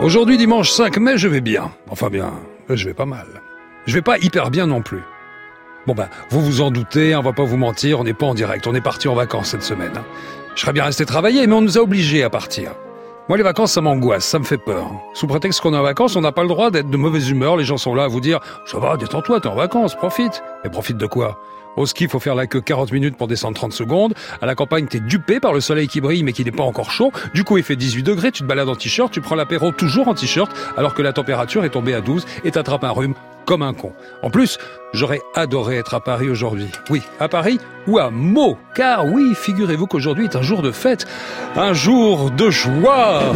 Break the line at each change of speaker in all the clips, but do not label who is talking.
Aujourd'hui, dimanche 5 mai, je vais bien. Enfin bien, je vais pas mal. Je vais pas hyper bien non plus. Bon ben, vous vous en doutez, on va pas vous mentir, on n'est pas en direct, on est parti en vacances cette semaine. hein. Je serais bien resté travailler, mais on nous a obligés à partir. Moi, les vacances, ça m'angoisse, ça me fait peur. Sous prétexte qu'on est en vacances, on n'a pas le droit d'être de mauvaise humeur. Les gens sont là à vous dire « Ça va, détends-toi, t'es en vacances, profite ». Mais profite de quoi? Au ski, il faut faire la queue 40 minutes pour descendre 30 secondes. À la campagne, t'es dupé par le soleil qui brille mais qui n'est pas encore chaud. Du coup, il fait 18 degrés, tu te balades en t-shirt, tu prends l'apéro toujours en t-shirt, alors que la température est tombée à 12 et t'attrapes un rhume comme un con. En plus, j'aurais adoré être à Paris aujourd'hui. Oui, à Paris ou à Meaux. Car oui, figurez-vous qu'aujourd'hui est un jour de fête, un jour de joie.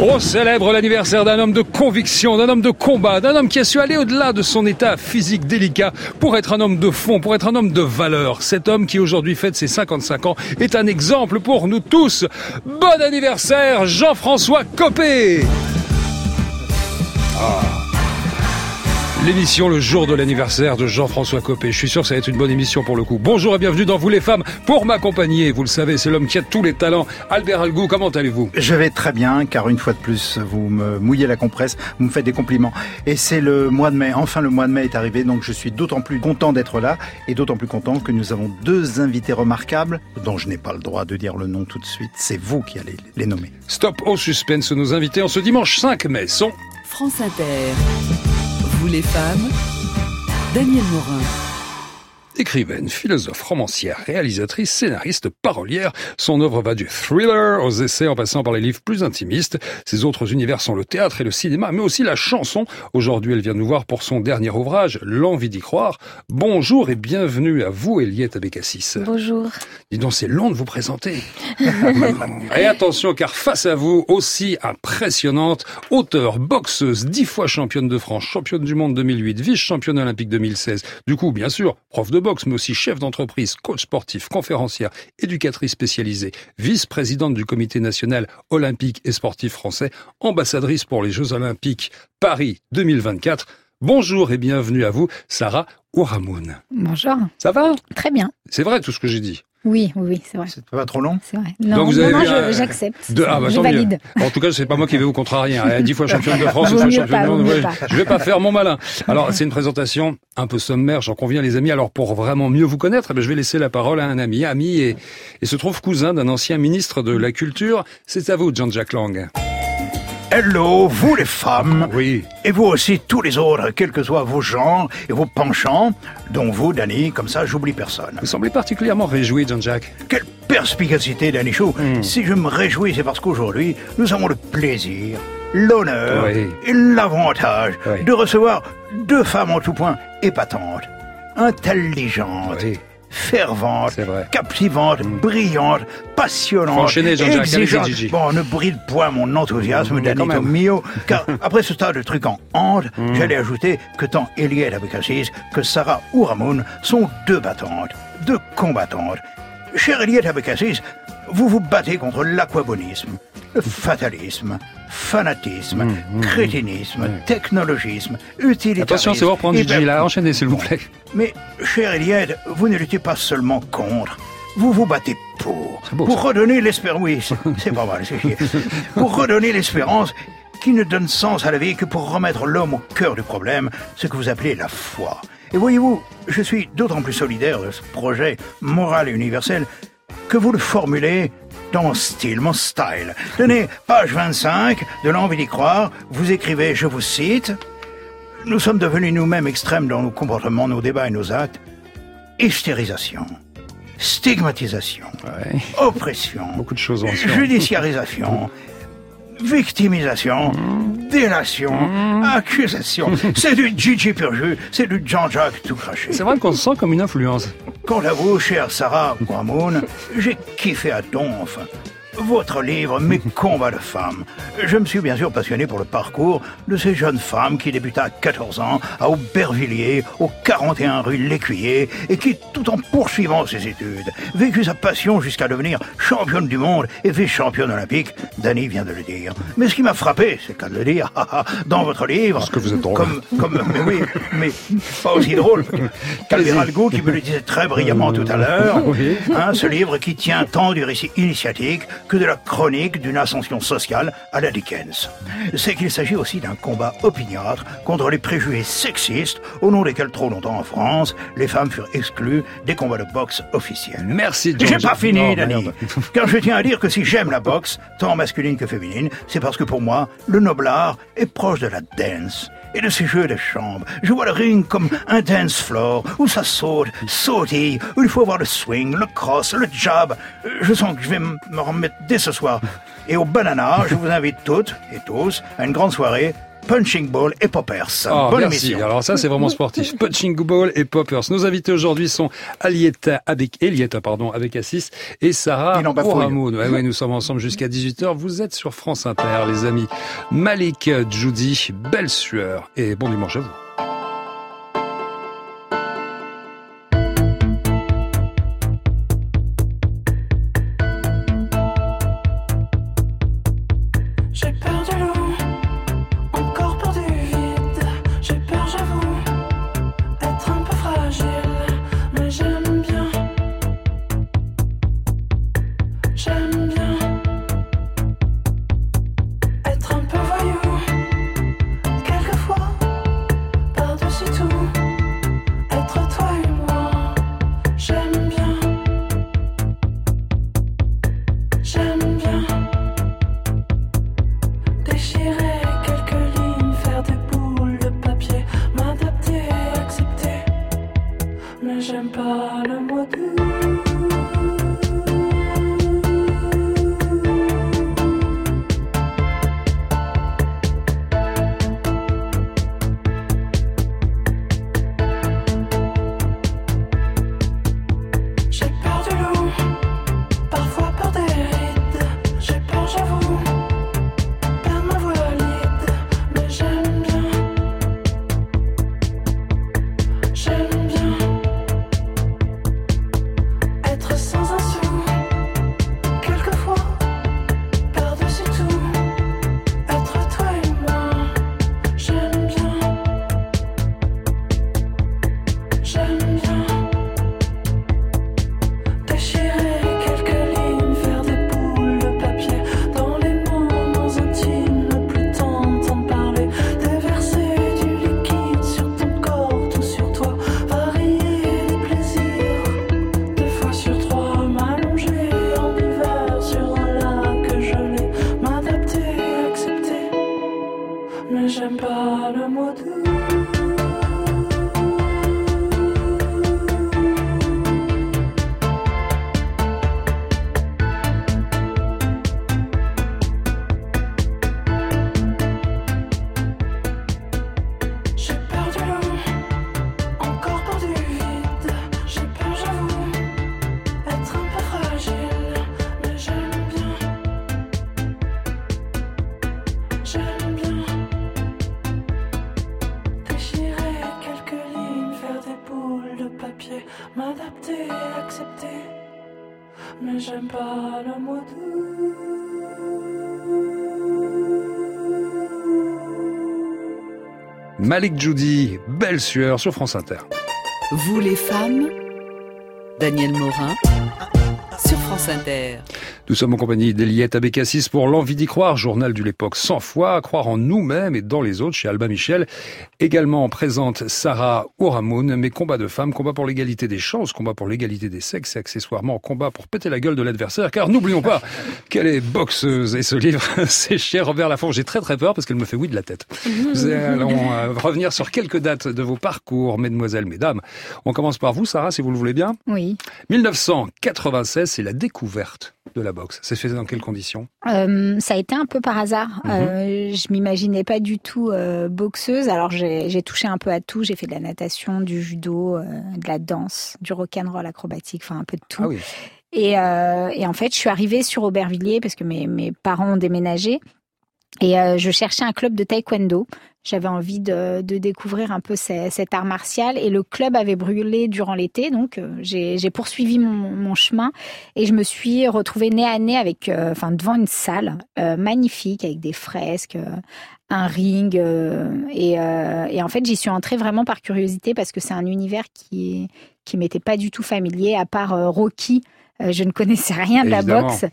On célèbre l'anniversaire d'un homme de conviction, d'un homme de combat, d'un homme qui a su aller au-delà de son état physique délicat pour être un homme de fond, pour être un homme de valeur. Cet homme qui aujourd'hui fête ses 55 ans est un exemple pour nous tous. Bon anniversaire, Jean-François Copé L'émission le jour de l'anniversaire de Jean-François Copé. Je suis sûr que ça va être une bonne émission pour le coup. Bonjour et bienvenue dans Vous les femmes pour m'accompagner. Vous le savez, c'est l'homme qui a tous les talents. Albert Algou, comment allez-vous?
Je vais très bien, car une fois de plus, vous me mouillez la compresse, vous me faites des compliments. Et c'est le mois de mai, enfin le mois de mai est arrivé, donc je suis d'autant plus content d'être là, et d'autant plus content que nous avons deux invités remarquables, dont je n'ai pas le droit de dire le nom tout de suite, c'est vous qui allez les nommer.
Stop au suspense. Nos invités en ce dimanche 5 mai sont
France Inter. Les femmes, Daniel Morin.
Écrivaine, philosophe, romancière, réalisatrice, scénariste, parolière. Son œuvre va du thriller aux essais en passant par les livres plus intimistes. Ses autres univers sont le théâtre et le cinéma, mais aussi la chanson. Aujourd'hui, elle vient nous voir pour son dernier ouvrage, L'envie d'y croire. Bonjour et bienvenue à vous, Eliette Abécassis.
Bonjour.
Dis donc, c'est long de vous présenter. et attention, car face à vous, aussi impressionnante, auteure, boxeuse, dix fois championne de France, championne du monde 2008, vice-championne olympique 2016. Du coup, bien sûr, prof de boxe, mais aussi chef d'entreprise, coach sportif, conférencière, éducatrice spécialisée, vice-présidente du comité national olympique et sportif français, ambassadrice pour les Jeux olympiques Paris 2024. Bonjour et bienvenue à vous, Sarah Ouramoun.
Bonjour.
Ça va?
Très bien.
C'est vrai tout ce que j'ai dit.
Oui, oui, oui, c'est vrai.
C'est pas trop long?
C'est vrai. Non,
Donc vous avez
non,
vu
non,
un-
je- j'accepte.
Ah bah,
je
mieux.
valide.
En tout cas, c'est pas moi qui vais vous contrarier. Hein. Dix fois championne de France,
Vaut
une fois championne monde. ouais. Je vais pas faire mon malin. Alors, c'est une présentation un peu sommaire, j'en conviens, les amis. Alors, pour vraiment mieux vous connaître, eh ben, je vais laisser la parole à un ami, ami et, et se trouve cousin d'un ancien ministre de la Culture. C'est à vous, Jean-Jacques Lang.
Hello, vous les femmes
Oui.
Et vous aussi, tous les autres, quels que soient vos genres et vos penchants, dont vous, Danny, comme ça, j'oublie personne.
Vous semblez particulièrement réjoui, Jean-Jacques.
Quelle perspicacité, Danny Chou Si je me réjouis, c'est parce qu'aujourd'hui, nous avons le plaisir, l'honneur
Oui.
et l'avantage
Oui.
de recevoir deux femmes en tout point épatantes, intelligentes,
Oui. Faut enchaîner, Jean-Jacques. Allez-y,
exigeantes.
Gigi.
Bon, ne bride point mon enthousiasme,
Mmh, même.
mio, car après ce tas de trucs en honte, j'allais ajouter que tant Eliette Abécassis que Sarah Ouramoun sont deux battantes, deux combattantes. Chère Eliette Abécassis, vous vous battez contre l'aquabonisme, le fatalisme, fanatisme, crétinisme, technologisme, utilitarisme.
Attention, c'est vous reprendre Gigi, là. Enchaînez, s'il vous plaît.
mais, chère Eliade, vous ne luttez pas seulement contre, vous vous battez pour.
beau,
pour
ça.
redonner l'espérance. Oui, c'est- pas mal, c'est. Pour redonner l'espérance qui ne donne sens à la vie que pour remettre l'homme au cœur du problème, ce que vous appelez la foi. Et voyez-vous, je suis d'autant plus solidaire de ce projet moral et universel que vous le formulez dans mon style, mon style. Tenez, page 25 de l'envie d'y croire, vous écrivez, je vous cite, nous sommes devenus nous-mêmes extrêmes dans nos comportements, nos débats et nos actes. Hystérisation, stigmatisation,
Ouais.
oppression,
Beaucoup de choses
judiciarisation, victimisation, délation, accusation. C'est du Gigi pur c'est du Jean-Jacques tout craché.
C'est vrai qu'on se sent comme une influence.
Quant à vous, chère Sarah Guamoun, j'ai kiffé à donf. Votre livre, Mes combats de femmes. Je me suis bien sûr passionné pour le parcours de ces jeunes femmes qui débutaient à 14 ans à Aubervilliers, au 41 rue L'Écuyer, et qui, tout en poursuivant ses études, vécut sa passion jusqu'à devenir championne du monde et vice-championne olympique. Danny vient de le dire. Mais ce qui m'a frappé, c'est le cas de le dire, dans votre livre,
Parce que vous êtes drôle.
comme, comme, mais oui, mais pas aussi drôle qu'Albert Algo qui me le disait très brillamment tout à l'heure. Hein, ce livre qui tient tant du récit initiatique que de la chronique d'une ascension sociale à la Dickens. C'est qu'il s'agit aussi d'un combat opiniâtre contre les préjugés sexistes au nom desquels trop longtemps en France, les femmes furent exclues des combats de boxe officiels.
Merci,
J'ai
George.
pas fini,
Non, merde.
Car je tiens à dire que si j'aime la boxe, tant masculine que féminine, c'est parce que pour moi, le noblard est proche de la dance et de ces jeux de chambre. Je vois le ring comme un dance floor où ça saute, sautille, où il faut avoir le swing, le cross, le jab. Euh, Je sens que je vais me remettre dès ce soir. Et au banana, je vous invite toutes et tous à une grande soirée punching ball et poppers.
Oh,
Bonne
merci.
émission.
Alors ça, c'est vraiment sportif. Punching Ball et Poppers. Nos invités aujourd'hui sont Alietta avec Elietta, pardon, avec Assis et Sarah. Oramoun. Ouais, ouais, nous sommes ensemble jusqu'à 18h. Vous êtes sur France Inter, les amis. Malik, Judy, belle sueur et bon dimanche à vous. Malik Judy, belle sueur sur France Inter.
Vous les femmes Daniel Morin sur France Inter.
Nous sommes en compagnie d'Eliette Abécassis pour L'envie d'y croire, journal de l'époque 100 fois, croire en nous-mêmes et dans les autres chez Alba Michel. Également présente Sarah Oramoun, mes combats de femmes, combat pour l'égalité des chances, combat pour l'égalité des sexes et accessoirement combat pour péter la gueule de l'adversaire, car n'oublions pas qu'elle est boxeuse et ce livre, c'est chez Robert Laffont. J'ai très très peur parce qu'elle me fait oui de la tête. Nous allons euh, revenir sur quelques dates de vos parcours, mesdemoiselles, mesdames. On commence par vous, Sarah, si vous le voulez bien.
Oui.
1996, c'est la découverte de la boxe. C'est fait dans quelles conditions?
Euh, ça a été un peu par hasard.
Mhm.
Euh, je m'imaginais pas du tout euh, boxeuse. Alors j'ai touché un peu à tout. J'ai fait de la natation, du judo, de la danse, du rock'n'roll acrobatique, enfin un peu de tout.
Ah oui.
Et, et en fait, je suis arrivée sur Aubervilliers parce que mes, mes parents ont déménagé. Et euh, je cherchais un club de taekwondo. J'avais envie de, de découvrir un peu ce- cet art martial. Et le club avait brûlé durant l'été. Donc, euh, j'ai poursuivi mon, mon chemin. Et je me suis retrouvée nez à nez avec, euh, enfin, devant une salle euh, magnifique avec des fresques, un ring. et, et en fait, j'y suis entrée vraiment par curiosité parce que c'est un univers qui, qui m'était pas du tout familier, à part Rocky je ne connaissais rien de
Évidemment.
la boxe.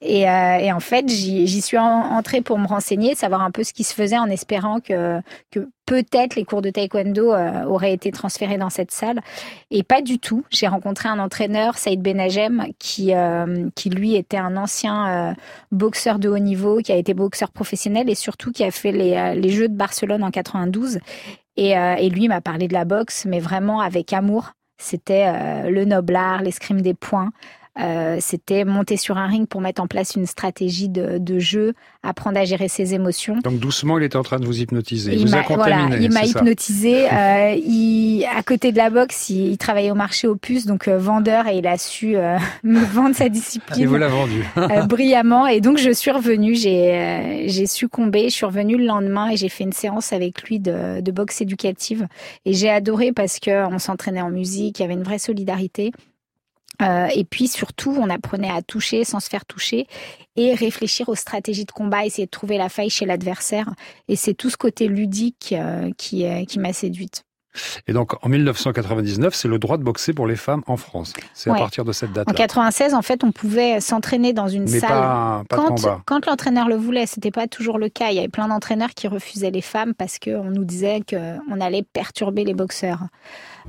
Et, euh, et en fait, j'y suis en- entrée pour me renseigner, savoir un peu ce qui se faisait en espérant que, que peut-être les cours de taekwondo euh, auraient été transférés dans cette salle. Et pas du tout. J'ai rencontré un entraîneur, Saïd Benagem, qui, euh, qui lui était un ancien euh, boxeur de haut niveau, qui a été boxeur professionnel et surtout qui a fait les, euh, les Jeux de Barcelone en 92. Et, euh, et lui m'a parlé de la boxe, mais vraiment avec amour. C'était euh, le noblard, l'escrime des poings. Euh, c'était monter sur un ring pour mettre en place une stratégie de, de jeu, apprendre à gérer ses émotions.
Donc doucement, il était en train de vous hypnotiser. Il,
Il
vous a
m'a voilà, il hypnotisé. Euh, il, à côté de la boxe, il, il travaillait au marché aux puces, donc euh, vendeur, et il a su euh, me vendre sa
Il
discipline
vous l'a vendu.
brillamment. Et donc je suis revenue, j'ai euh, j'ai succombé, je suis revenue le lendemain et j'ai fait une séance avec lui de, de boxe éducative. Et j'ai adoré parce que on s'entraînait en musique, il y avait une vraie solidarité. Euh, et puis surtout, on apprenait à toucher sans se faire toucher et réfléchir aux stratégies de combat, essayer de trouver la faille chez l'adversaire. Et c'est tout ce côté ludique euh, qui, euh, qui m'a séduite.
Et donc, en 1999, c'est le droit de boxer pour les femmes en France. C'est à partir de cette
En
date-là.
96, en fait, on pouvait s'entraîner dans une
Mais
salle.
pas,
quand, quand l'entraîneur le voulait, c'était pas toujours le cas. Il y avait plein d'entraîneurs qui refusaient les femmes parce qu'on nous disait qu'on allait perturber les boxeurs.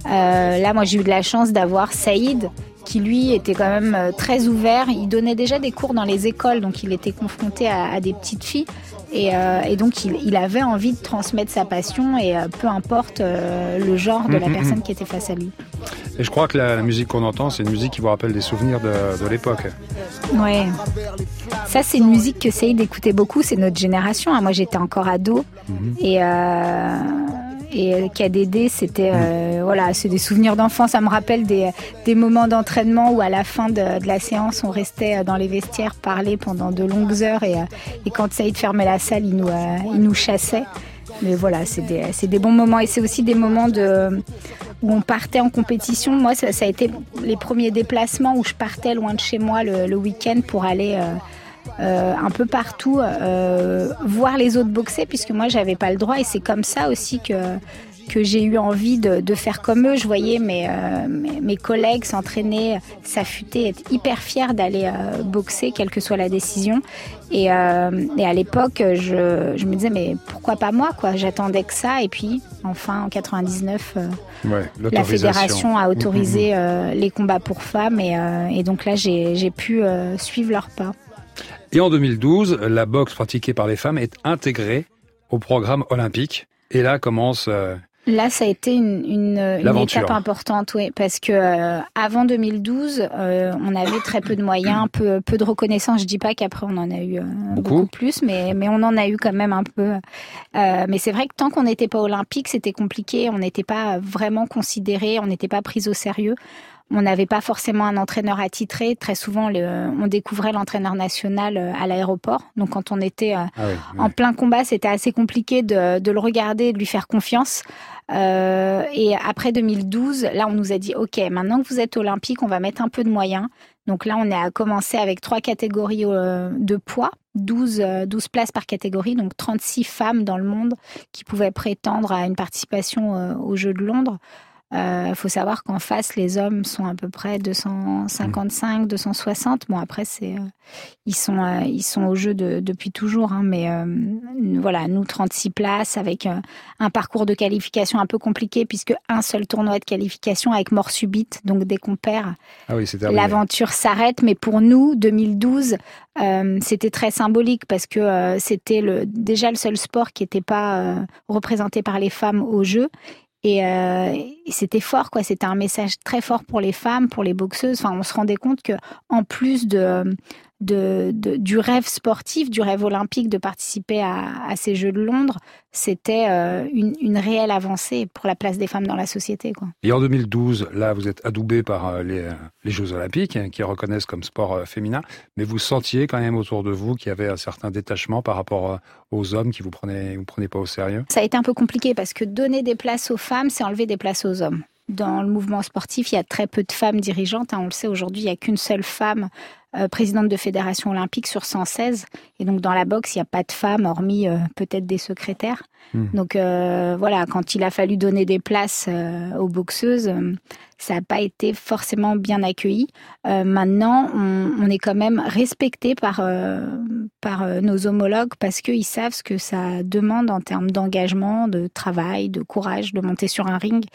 Euh, là, moi, j'ai eu de la chance d'avoir Saïd, qui lui était quand même euh, très ouvert. Il donnait déjà des cours dans les écoles, donc il était confronté à, à des petites filles. Et, euh, et donc, il, il avait envie de transmettre sa passion, et euh, peu importe euh, le genre de la
Mhm,
personne qui était face à lui.
Et je crois que la, la musique qu'on entend, c'est une musique qui vous rappelle des souvenirs de, de l'époque.
Ouais. Ça, c'est une musique que Saïd écoutait beaucoup. C'est notre génération. hein. Moi, j'étais encore ado.
Mhm.
Et, et KDD, c'était euh, voilà, c'est des souvenirs d'enfance. Ça me rappelle des, moments d'entraînement où à la fin de, la séance, on restait euh, dans les vestiaires parler pendant de longues heures. Et, euh, et quand Saïd fermait la salle, il nous, euh, il nous chassait. Mais voilà, c'est des, des bons moments. Et c'est aussi des moments de, où on partait en compétition. Moi, ça, a été les premiers déplacements où je partais loin de chez moi le, week-end pour aller euh, euh, un peu partout euh, voir les autres boxer, puisque moi, j'avais pas le droit. Et c'est comme ça aussi que que j'ai eu envie de, de faire comme eux. Je voyais mes, euh, mes, mes collègues s'entraîner, s'affûter, être hyper fiers d'aller euh, boxer, quelle que soit la décision. Et, euh, et à l'époque, je, je me disais, mais pourquoi pas moi quoi? J'attendais que ça. Et puis, enfin, en 99, euh,
Ouais,
la fédération a autorisé euh, les combats pour femmes. Et, euh, et donc là, j'ai j'ai pu euh, suivre leurs pas.
Et en 2012, la boxe pratiquée par les femmes est intégrée au programme olympique. Et là commence euh,
Là, ça a été une, une, une
L'aventure.
étape importante, oui, parce que euh, avant 2012, euh, on avait très peu de moyens, peu, peu de reconnaissance. Je dis pas qu'après on en a eu euh,
Beaucoup.
beaucoup. plus, mais, mais on en a eu quand même un peu. Mais c'est vrai que tant qu'on n'était pas olympique, c'était compliqué. On n'était pas vraiment considéré, on n'était pas pris au sérieux. On n'avait pas forcément un entraîneur attitré. Très souvent, le- on découvrait l'entraîneur national euh, à l'aéroport. Donc, quand on était euh,
ah oui,
en plein combat, c'était assez compliqué de, de le regarder, de lui faire confiance. Euh, et après 2012, là, on nous a dit, OK, maintenant que vous êtes olympique, on va mettre un peu de moyens. Donc là, on a commencé avec trois catégories de poids, 12, euh, 12 places par catégorie, donc 36 femmes dans le monde qui pouvaient prétendre à une participation aux Jeux de Londres. Il faut savoir qu'en face, les hommes sont à peu près 255, 260. Bon, après, c'est euh, ils sont euh, ils sont au jeu de- depuis toujours, hein, mais euh, voilà, nous 36 places avec euh, un parcours de qualification un peu compliqué puisque un seul tournoi de qualification avec mort subite. Donc dès qu'on perd,
Ah oui,
l'aventure s'arrête. Mais pour nous, 2012, euh, c'était très symbolique parce que euh, c'était le, déjà le seul sport qui n'était pas euh, représenté par les femmes au jeu. Et, euh, c'était fort, quoi. C'était un message très fort pour les femmes, pour les boxeuses. Enfin, on se rendait compte que, en plus de, de, de- du rêve sportif, du rêve olympique de participer à, à ces Jeux de Londres, c'était euh, une, une réelle avancée pour la place des femmes dans la société, quoi.
Et en 2012, là, vous êtes adoubé par euh, les, euh, les Jeux Olympiques, hein, qui reconnaissent comme sport féminin, mais vous sentiez quand même autour de vous qu'il y avait un certain détachement par rapport aux hommes qui vous prenaient, vous prenaient pas au sérieux?
Ça a été un peu compliqué parce que donner des places aux femmes, c'est enlever des places aux hommes. Dans le mouvement sportif, il y a très peu de femmes dirigeantes. hein. On le sait aujourd'hui, il n'y a qu'une seule femme euh, présidente de fédération olympique sur 116. Et donc dans la boxe, il n'y a pas de femmes, hormis euh, peut-être des secrétaires.
Hmm.
Donc euh, voilà, quand il a fallu donner des places aux boxeuses, ça n'a pas été forcément bien accueilli. Maintenant, on, on est quand même respecté par, par nos homologues parce qu'ils savent ce que ça demande en termes d'engagement, de travail, de courage, de monter sur un ring.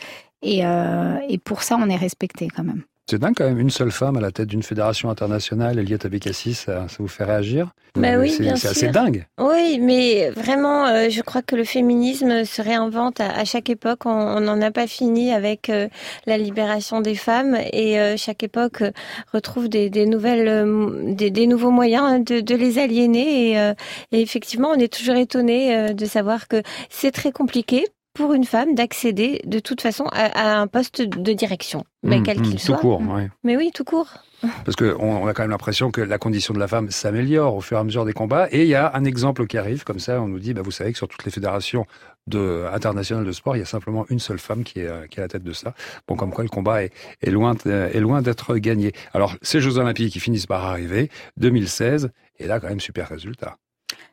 Et, euh, et pour ça, on est respecté quand même.
C'est dingue quand même, une seule femme à la tête d'une fédération internationale, Eliette Abekassi, ça, ça vous fait réagir?
Bah oui,
C'est assez dingue.
Oui, mais vraiment, euh, je crois que le féminisme se réinvente à, à chaque époque. On n'en a pas fini avec euh, la libération des femmes et euh, chaque époque retrouve des, des nouvelles, des, des nouveaux moyens de, de les aliéner. Et, euh, et effectivement, on est toujours étonné euh, de savoir que c'est très compliqué pour une femme d'accéder de toute façon à, à un poste de direction, mais
Mmh,
quel
mmh,
qu'il
tout
soit.
court, ouais.
Mais oui, tout court.
Parce qu'on on a quand même l'impression que la condition de la femme s'améliore au fur et à mesure des combats. Et il y a un exemple qui arrive, comme ça, on nous dit, bah, vous savez que sur toutes les fédérations de, internationales de sport, il y a simplement une seule femme qui est, euh, qui est à la tête de ça. Bon, comme quoi le combat est, est loin, est loin d'être gagné. Alors, ces Jeux Olympiques qui finissent par arriver, 2016, et là, quand même, super résultat.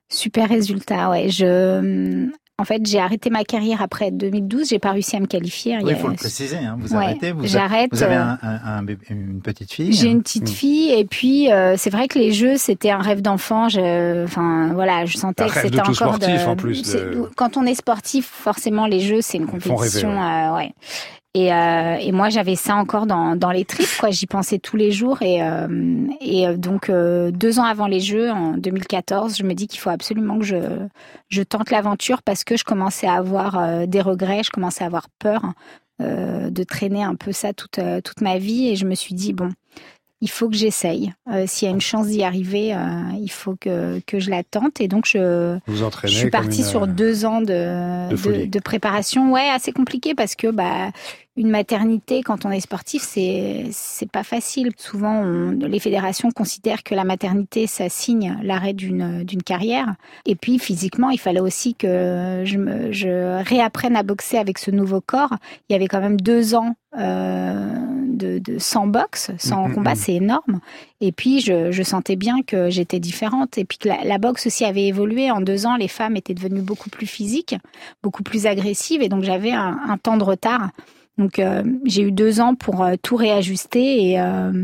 Super résultat, ouais. Je, en fait, j'ai arrêté ma carrière après 2012. J'ai pas réussi à me qualifier.
Oui,
Il a-
faut le préciser. hein, Vous
Ouais,
arrêtez. Vous, a-
J'arrête.
vous avez
euh,
un, un- un bébé- une petite fille.
J'ai une petite
Mm.
fille et puis euh, c'est vrai que les jeux c'était un rêve d'enfant. Je, enfin voilà, je sentais
Un
que
rêve de
c'était
tout
encore
sportif,
de-
en plus, de-
Quand on est sportif, forcément les jeux c'est une
rêver,
compétition, euh, ouais. Et, euh, et moi j'avais ça encore dans, dans les tripes quoi. J'y pensais tous les jours et euh, et euh, donc euh, deux ans avant les Jeux en 2014, je me dis qu'il faut absolument que je je tente l'aventure parce que je commençais à avoir des regrets, je commençais à avoir peur de traîner un peu ça toute toute ma vie et je me suis dit bon il faut que j'essaye. Euh, S'il y a une chance d'y arriver, euh, il faut que, que je la tente. Et donc, je,
Vous
je suis partie
une,
sur deux ans de,
de
de préparation. Ouais, assez compliqué parce que bah, une maternité, quand on est sportif, c'est c'est pas facile. Souvent, on- les fédérations considèrent que la maternité, ça signe l'arrêt d'une d'une carrière. Et puis, physiquement, il fallait aussi que je, me, je réapprenne à boxer avec ce nouveau corps. Il y avait quand même deux ans euh, de, de sans boxe, sans
Mhm,
combat,
mhm.
c'est énorme. Et puis, je, je sentais bien que j'étais différente. Et puis, que la, la boxe aussi avait évolué. En deux ans, les femmes étaient devenues beaucoup plus physiques, beaucoup plus agressives. Et donc, j'avais un, un temps de retard. Donc, euh, j'ai eu deux ans pour euh, tout réajuster. Et, euh,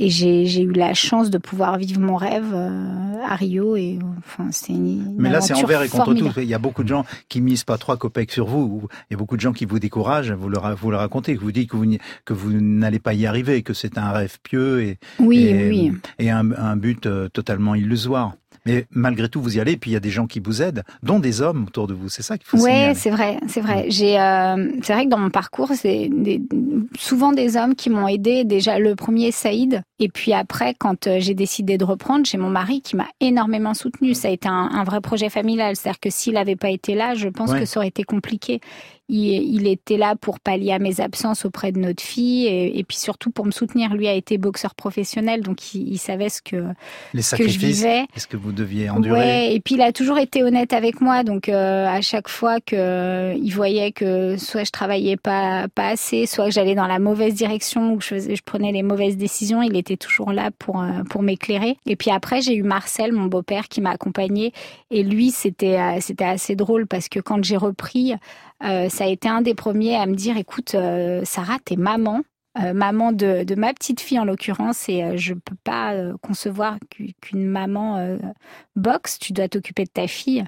et j'ai eu la chance de pouvoir vivre mon rêve à Rio. Et enfin, c'est une
Mais là, c'est envers et contre tout. Il y a beaucoup de gens qui misent pas trois copecs sur vous. Il y a beaucoup de gens qui vous découragent. Vous le, vous le racontez, que vous dites que vous, n'y- que vous n'allez pas y arriver, que c'est un rêve pieux et,
Oui,
et,
oui.
et un, un but totalement illusoire. Mais malgré tout, vous y allez. Et puis il y a des gens qui vous aident, dont des hommes autour de vous. C'est ça qu'il faut
Ouais,
signaler.
c'est vrai, c'est vrai. J'ai, euh, c'est vrai que dans mon parcours, c'est des- souvent des hommes qui m'ont aidé. Déjà, le premier, Saïd. Et puis après, quand euh, j'ai décidé de reprendre, j'ai mon mari qui m'a énormément soutenu. Ça a été un, un vrai projet familial. C'est-à-dire que s'il n'avait pas été là, je pense
Ouais.
que ça aurait été compliqué. Il, il était là pour pallier à mes absences auprès de notre fille et, et puis surtout pour me soutenir. Lui a été boxeur professionnel, donc il, il savait ce que,
Les
que je vivais.
est-ce que vous deviez endurer?
Ouais, et puis il a toujours été honnête avec moi, donc euh, à chaque fois que euh, il voyait que soit je travaillais pas pas assez, soit que j'allais dans la mauvaise direction ou que je, faisais- je prenais les mauvaises décisions, il était toujours là pour euh, pour m'éclairer. Et puis après j'ai eu Marcel, mon beau-père, qui m'a accompagné, et lui c'était euh, c'était assez drôle parce que quand j'ai repris, euh, ça a été un des premiers à me dire, écoute, euh, Sarah, t'es maman. euh, maman de, de ma petite fille en l'occurrence et je peux pas concevoir qu'u- qu'une maman boxe, tu dois t'occuper de ta fille.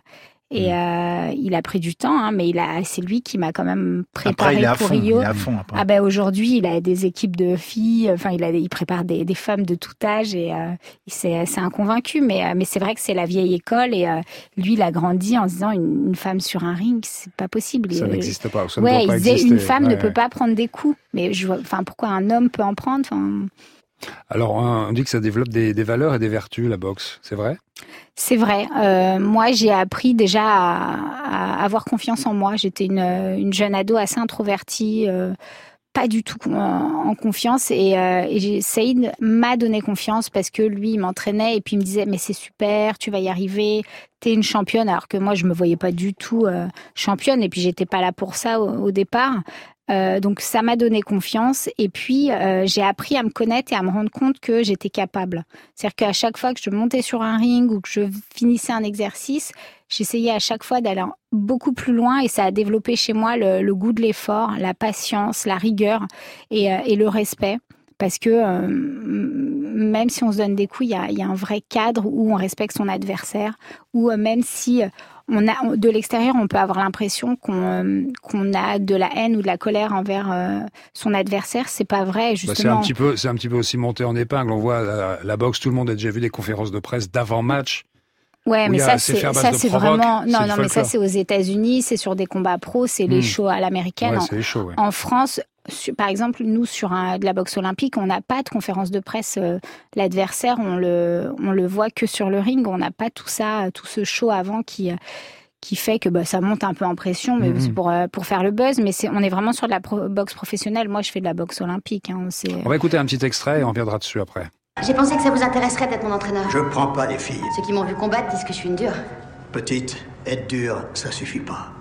Et euh, il a pris du temps, hein, mais il a, c'est lui qui m'a quand même
Après,
préparé
il est à
pour
fond. Il
Rio.
est à fond après.
Ah ben aujourd'hui, il a des équipes de filles. Enfin, il a, il prépare des, des femmes de tout âge et euh, c'est, c'est un convaincu. Mais, euh, mais c'est vrai que c'est la vieille école et euh, lui, il a grandi en se disant une, une femme sur un ring, c'est pas possible.
Ça
Il-
n'existe pas. Ça ne
ouais,
doit
il
pas
disait
exister.
une femme ne
Ouais,
peut pas prendre des coups. Mais je vois, enfin, pourquoi un homme peut en prendre enfin,
Alors, on dit que ça développe des, valeurs et des vertus, la boxe. C'est vrai?
C'est vrai. Euh, moi, j'ai appris déjà à, avoir confiance en moi. J'étais une, une jeune ado assez introvertie, euh, pas du tout en, en confiance. Et, euh, Saïd m'a donné confiance parce que lui, il m'entraînait et puis il me disait mais c'est super, tu vas y arriver, t'es une championne. Alors que moi, je me voyais pas du tout euh, championne et puis j'étais pas là pour ça au départ. Euh, donc ça m'a donné confiance et puis euh, j'ai appris à me connaître et à me rendre compte que j'étais capable. C'est-à-dire qu'à chaque fois que je montais sur un ring ou que je finissais un exercice, j'essayais à chaque fois d'aller beaucoup plus loin et ça a développé chez moi le, goût de l'effort, la patience, la rigueur et, euh, le respect. Parce que même si on se donne des coups, il y a, y a un vrai cadre où on respecte son adversaire, ou même si on a de l'extérieur, on peut avoir l'impression qu'on euh, qu'on a de la haine ou de la colère envers euh, son adversaire. C'est pas vrai,
Bah, c'est un
justement.
petit peu, c'est un petit peu aussi monté en épingle. On voit la, la boxe, tout le monde a déjà vu des conférences de presse d'avant match.
ouais, mais ça
ces
c'est ça vraiment non non mais ça c'est aux États-Unis, c'est sur des combats pros, c'est les
Hmm.
shows à l'américaine.
Ouais,
En-
c'est chaud. Ouais.
En France, par exemple, nous sur un- de la boxe olympique, on n'a pas de conférence de presse. euh, L'adversaire, on le, on le voit que sur le ring. On n'a pas tout ça, tout ce show avant qui, euh, qui fait que bah, ça monte un peu en pression, mais
Mhm.
c'est pour, euh, pour faire le buzz. Mais c'est, on est vraiment sur de la pro- boxe professionnelle. Moi, je fais de la boxe olympique. Hein, c'est...
On va écouter un petit extrait et on reviendra dessus après.
J'ai pensé que ça vous intéresserait d'être mon entraîneur.
Je prends pas les filles.
Ceux qui m'ont vu combattre disent que je suis une dure.
Petite, être dure, ça suffit pas.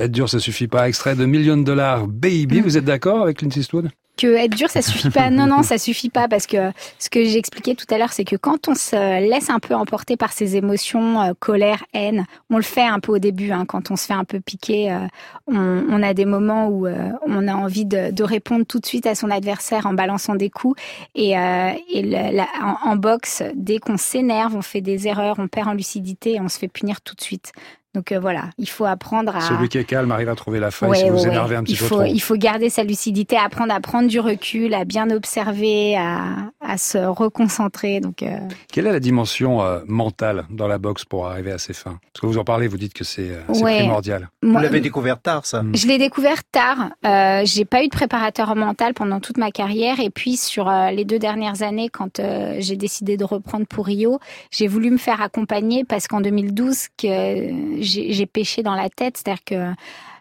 Être dur, ça suffit pas. Extrait de Million de dollars Baby. Vous êtes d'accord avec Clint Eastwood?
Que être dur, ça suffit pas. Non, non, ça suffit pas parce que ce que j'expliquais tout à l'heure, c'est que quand on se laisse un peu emporter par ses émotions, euh, colère, haine, on le fait un peu au début, hein, quand on se fait un peu piquer, euh, on, on a des moments où euh, on a envie de, de répondre tout de suite à son adversaire en balançant des coups. Et, et le- la- en, en boxe, dès qu'on s'énerve, on fait des erreurs, on perd en lucidité et on se fait punir tout de suite. Donc euh, voilà, il faut apprendre à.
Celui qui est calme arrive à trouver la faille
Ouais,
si vous
ouais,
énervez un petit
il
peu
faut,
trop.
Il faut garder sa lucidité, apprendre à prendre du recul, à bien observer, à, à se reconcentrer. Donc, euh,
Quelle est la dimension euh, mentale dans la boxe pour arriver à ses fins? Parce que vous en parlez, vous dites que c'est euh,
Ouais.
primordial.
Vous l'avez découvert tard, ça.
je l'ai découvert tard. Euh, j'ai pas eu de préparateur mental pendant toute ma carrière. Et puis sur euh, les deux dernières années, quand euh, j'ai décidé de reprendre pour Rio, j'ai voulu me faire accompagner parce qu'en 2012, que j'ai pêché dans la tête, c'est-à-dire que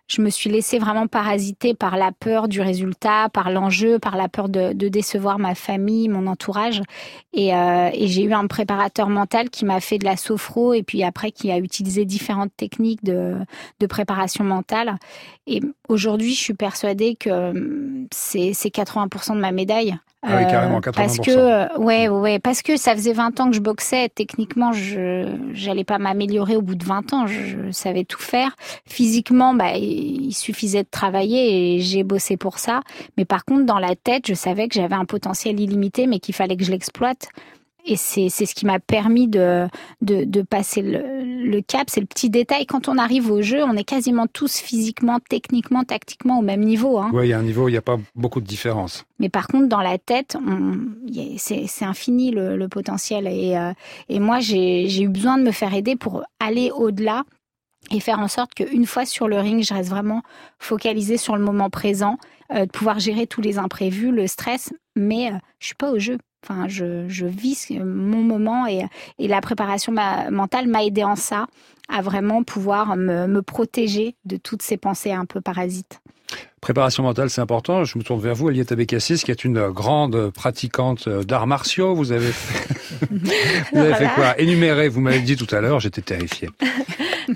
je me suis laissée vraiment parasiter par la peur du résultat, par l'enjeu, par la peur de, décevoir ma famille, mon entourage. Et, euh, et j'ai eu un préparateur mental qui m'a fait de la sophro et puis après qui a utilisé différentes techniques de, préparation mentale. Et aujourd'hui, je suis persuadée que hum, c'est 80% de ma médaille.
Ah oui, carrément,
Parce
80%.
que, euh, ouais, ouais, parce que ça faisait 20 ans que je boxais. Techniquement, je j'allais pas m'améliorer au bout de 20 ans. Je, je savais tout faire. Physiquement, bah, il suffisait de travailler et j'ai bossé pour ça. Mais par contre, dans la tête, je savais que j'avais un potentiel illimité, mais qu'il fallait que je l'exploite. Et c'est c'est ce qui m'a permis de, de, de passer le, le cap. C'est le petit détail. Quand on arrive au jeu, on est quasiment tous physiquement, techniquement, tactiquement au même niveau. Hein.
Oui, il y a un niveau, il n'y a pas beaucoup de différence.
Mais par contre, dans la tête, c'est infini le, le potentiel. Et, euh, et moi, j'ai j'ai eu besoin de me faire aider pour aller au-delà et faire en sorte qu'une fois sur le ring, je reste vraiment focalisée sur le moment présent, euh, de pouvoir gérer tous les imprévus, le stress, mais euh, je suis pas au jeu. Enfin, je, je vis mon moment et, et la préparation ma- mentale m'a aidé en ça, à vraiment pouvoir me, me protéger de toutes ces pensées un peu parasites.
Préparation mentale, c'est important. Je me tourne vers vous, Eliette Abécassis, qui est une grande pratiquante d'arts martiaux. Vous avez fait, vous avez fait quoi? Énumérez, vous m'avez dit tout à l'heure, j'étais terrifié.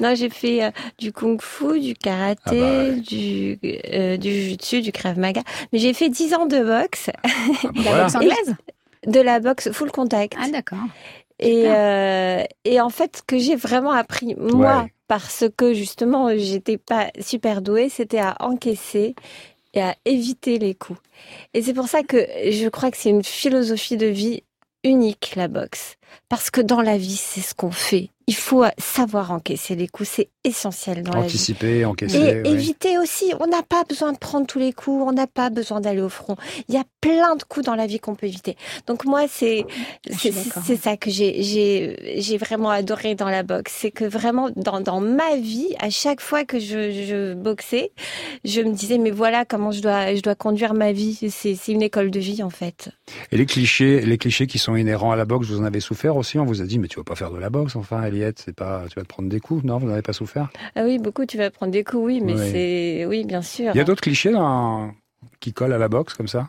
Non, j'ai fait euh, du kung-fu, du karaté,
Ah bah ouais.
du, euh, du jutsu, du krav maga. Mais j'ai fait 10 ans de boxe,
Ah bah
La boxe anglaise?
De la boxe full contact.
Ah d'accord.
Et, euh, et en fait, ce que j'ai vraiment appris, moi,
Ouais.
parce que justement, j'étais pas super douée, c'était à encaisser et à éviter les coups. Et c'est pour ça que je crois que c'est une philosophie de vie unique, la boxe. Parce que dans la vie, c'est ce qu'on fait. Il faut savoir encaisser les coups, c'est essentiel dans la vie.
Anticiper, encaisser.
Et
oui.
éviter aussi, on n'a pas besoin de prendre tous les coups, on n'a pas besoin d'aller au front. Il y a plein de coups dans la vie qu'on peut éviter. Donc moi, c'est c'est ça que j'ai vraiment adoré dans la boxe, c'est que vraiment dans dans ma vie, à chaque fois que je je boxais, je me disais mais voilà comment je dois je dois conduire ma vie. C'est c'est une école de vie en fait.
Et les clichés, les clichés qui sont inhérents à la boxe, vous en avez souffert aussi On vous a dit, mais tu vas pas faire de la boxe, enfin, Eliette, c'est pas, tu vas te prendre des coups. Non, vous n'en avez pas souffert?
Ah oui, beaucoup tu vas prendre des coups, oui, mais
Oui.
c'est oui bien sûr.
Il y a d'autres clichés dans- qui collent à la boxe comme ça?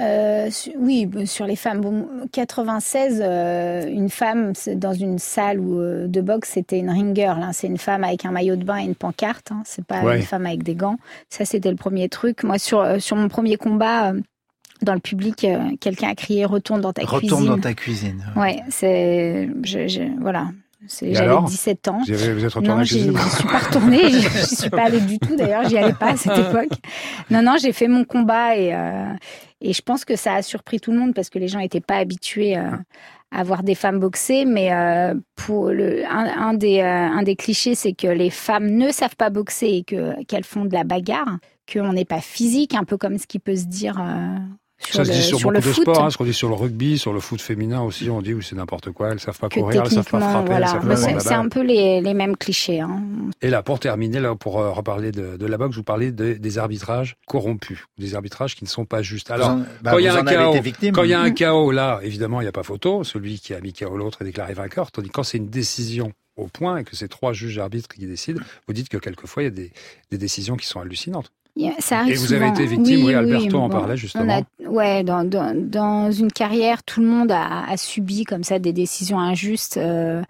Euh, su- oui, bon, sur les femmes. Bon, 96, euh, une femme dans une salle où, euh, de boxe, c'était une ringer. là. C'est une femme avec un maillot de bain et une pancarte. hein. C'est pas
Ouais.
une femme avec des gants. Ça, c'était le premier truc. Moi, sur, euh, sur mon premier combat, euh, dans le public, euh, quelqu'un a crié Retourne dans ta
Retourne
cuisine.
dans ta cuisine.
Ouais, c'est. je- je- voilà. J'avais
alors
17 ans.
Vous, êtes retourné à
Non, j'y suis pas retournée. J'y j'y suis pas allée du tout. D'ailleurs, j'y allais pas à cette époque. Non, non, j'ai fait mon combat et euh, et je pense que ça a surpris tout le monde parce que les gens n'étaient pas habitués euh, à voir des femmes boxer. Mais euh, pour le un, un des euh, un des clichés, c'est que les femmes ne savent pas boxer et que qu'elles font de la bagarre, qu'on n'est pas physique, un peu comme ce qui peut se dire. euh,
Ça
le,
se dit sur, beaucoup de
foot.
sports, hein, ce qu'on dit sur le rugby, sur le foot féminin aussi, on dit oui c'est n'importe quoi, elles savent pas
que
courir, elles savent pas frapper,
voilà.
elles savent pas
c'est un peu les, les mêmes clichés. hein.
Et là, pour terminer, là, pour euh, reparler de, de la boxe, vous parlez de- des arbitrages corrompus, des arbitrages qui ne sont pas justes. Alors,
en- bah,
quand il y a un chaos,
été victime.
quand il y a un chaos, là, évidemment, il n'y a pas photo. Celui qui a mis KO l'autre est déclaré vainqueur. Tandis que quand c'est une décision au point et que c'est trois juges arbitres qui décident, vous dites que quelquefois, il y a des, des décisions qui sont hallucinantes.
Ça arrive
Et vous avez
souvent.
été victime, oui, Alberto en parlait, justement.
a- ouais, dans, dans, dans une carrière, tout le monde a, a subi comme ça des décisions injustes. euh,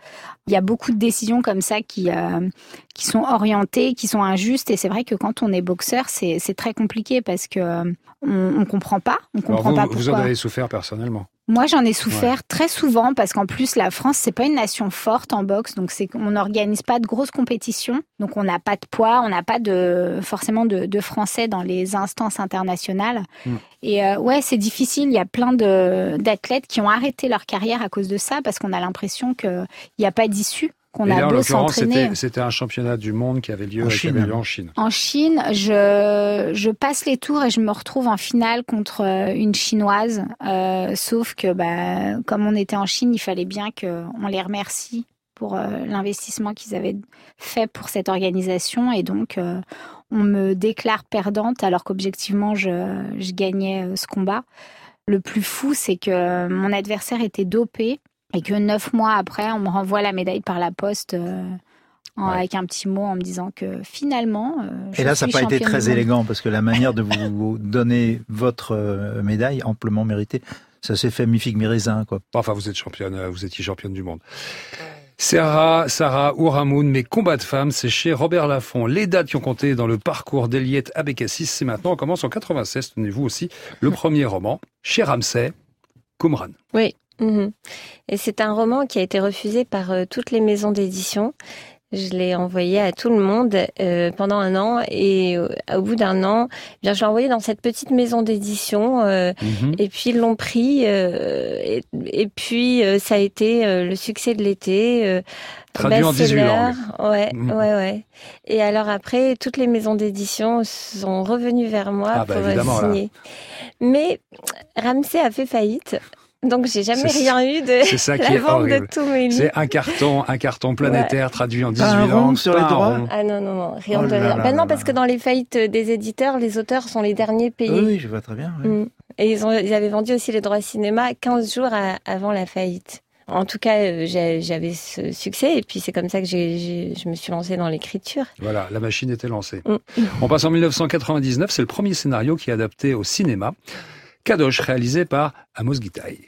il y a beaucoup de décisions comme ça qui, euh, qui sont orientées, qui sont injustes. Et c'est vrai que quand on est boxeur, c'est très compliqué parce que euh, on, on comprend pas. On
Alors,
comprend
vous,
pas
vous en
pourquoi.
avez souffert personnellement.
Moi, j'en ai souffert très souvent parce qu'en plus, la France, c'est pas une nation forte en boxe, donc c'est qu'on n'organise pas de grosses compétitions, donc on n'a pas de poids, on n'a pas de forcément de, de Français dans les instances internationales.
Mm.
Et euh, ouais, c'est difficile. Il y a plein de d'athlètes qui ont arrêté leur carrière à cause de ça parce qu'on a l'impression qu'il n'y a pas d'issue, qu'on a
là,
beau s'entraîner.
c'était un championnat du monde qui avait lieu,
En Chine.
avait en Chine.
En Chine, je, je passe les tours et je me retrouve en finale contre euh, une chinoise. Euh, sauf que, bah, comme on était en Chine, il fallait bien qu'on les remercie pour euh, l'investissement qu'ils avaient fait pour cette organisation. Et donc, euh, on me déclare perdante alors qu'objectivement, je, je gagnais euh, ce combat. Le plus fou, c'est que mon adversaire était dopé et que neuf mois après, on me renvoie la médaille par la poste. euh, en-
Ouais.
avec un petit mot en me disant que finalement. euh, je
Et là, ça n'a pas été très élégant parce que la manière de vous donner votre euh, médaille, amplement méritée, ça s'est fait mi-raisin, quoi.
Enfin, vous êtes championne, vous étiez championne du monde. Sarah, Sarah Ouramoun, mes combats de femmes, c'est chez Robert Laffont. Les dates qui ont compté dans le parcours d'Eliette Abécassis, c'est maintenant. On commence en 96, tenez-vous aussi, le premier roman, chez Ramsay, Qumran.
Oui. Mhm. Et c'est un roman qui a été refusé par euh, toutes les maisons d'édition. Je l'ai envoyé à tout le monde euh, pendant un an et euh, au bout d'un an, eh bien, je l'ai envoyé dans cette petite maison d'édition euh,
Mhm.
et puis ils l'ont pris euh, et, et puis euh, ça a été le succès de l'été. euh,
Traduit en 18
best-seller.
langues.
Ouais,
Mhm.
ouais, ouais. Et alors après, toutes les maisons d'édition sont revenues vers moi
Ah bah,
pour
là.
signer. Mais Ramsey a fait faillite. Donc j'ai jamais rien eu de
c'est ça qui
la
est
vente de
horrible.
tous mes livres.
C'est un carton, un carton planétaire traduit en 18
Pas un rond
langues.
sur
pas
les droits.
Ah non, non, non, rien
Oh
de rien. Ben non,
là.
parce que dans les faillites des éditeurs, les auteurs sont les derniers payés.
Oui, oui, je vois très bien. oui.
Mm. Et ils, ont, ils avaient vendu aussi les droits cinéma 15 jours à- avant la faillite. En tout cas, euh, j'avais ce succès et puis c'est comme ça que je me suis lancée dans l'écriture.
Voilà, la machine était lancée.
Mm.
On passe en 1999, c'est le premier scénario qui est adapté au cinéma. Kadosh, réalisé par Amos Gitaï.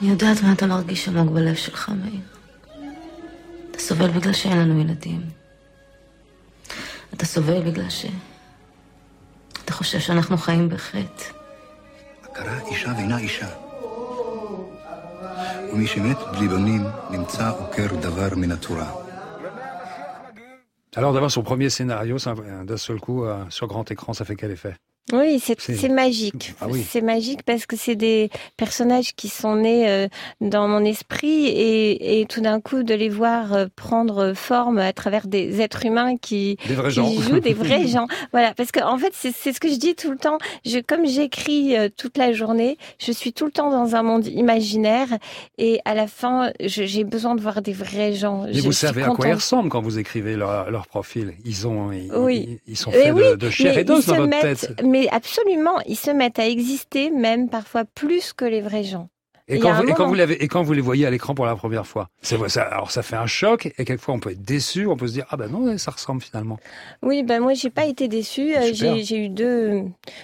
אני יודעת מה אתה מרגיש עמוק בלב שלך, מאיר. אתה סובל בגלל שאין לנו ילדים. אתה סובל בגלל ש... אתה חושב שאנחנו חיים בחטא.
הכרה אישה ואינה אישה. ומי שמת בלי בנים נמצא עוקר דבר מן התורה.
Alors d'avoir son premier scénario, d'un seul coup, euh, sur grand écran, ça fait quel effet
Oui, c'est magique.
Ah oui.
C'est magique parce que c'est des personnages qui sont nés euh, dans mon esprit et, et tout d'un coup de les voir euh, prendre forme à travers des êtres humains qui,
Des vrais
qui
gens.
jouent des vrais gens. Voilà, parce que en fait, c'est ce que je dis tout le temps. Je, comme j'écris euh, toute la journée, je suis tout le temps dans un monde imaginaire et à la fin, j'ai besoin de voir des vrais gens.
Mais
Je
vous savez à quoi ils ressemblent quand vous écrivez leur, leur profil. Ils ont, ils,
Oui.
ils, ils sont
Eh
faits
oui,
de, de chair et d'os dans votre tête.
Mais absolument, ils se mettent à exister même parfois plus que les vrais gens.
Et quand, vous, et, quand
moment.
vous l'avez- et quand vous les voyez à l'écran pour la première fois, c'est vrai, ça, alors ça fait un choc et quelquefois on peut être déçu, on peut se dire ah ben non ça ressemble finalement.
Oui, ben moi j'ai pas été déçue. Euh. J'ai eu deux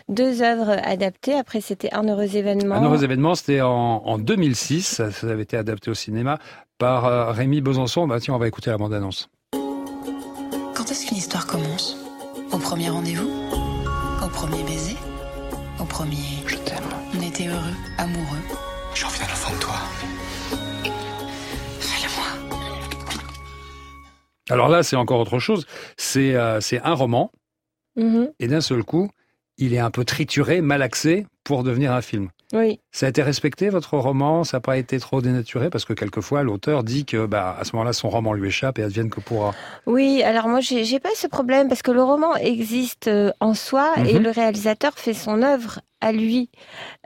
deux œuvres adaptées. Après c'était un heureux événement.
Un heureux événement, c'était en, en 2006, ça, ça avait été adapté au cinéma par euh, Rémi Besançon. Bah tiens, on va écouter la bande-annonce.
Quand est-ce qu'une histoire commence? Au premier rendez-vous? Premier baiser Au premier Je t'aime. On était heureux, amoureux.
J'ai envie d'un enfant de toi.
Fais-le-moi.
Alors là, c'est encore autre chose. C'est euh, c'est un roman
Mhm.
et d'un seul coup, il est un peu trituré, malaxé pour devenir un film.
Oui.
Ça a été respecté votre roman? Ça n'a pas été trop dénaturé? Parce que quelquefois l'auteur dit que bah à ce moment-là son roman lui échappe et advienne que pourra.
Oui, alors moi j'ai pas ce problème parce que le roman existe euh, en soi et
Mhm.
le réalisateur fait son œuvre à lui.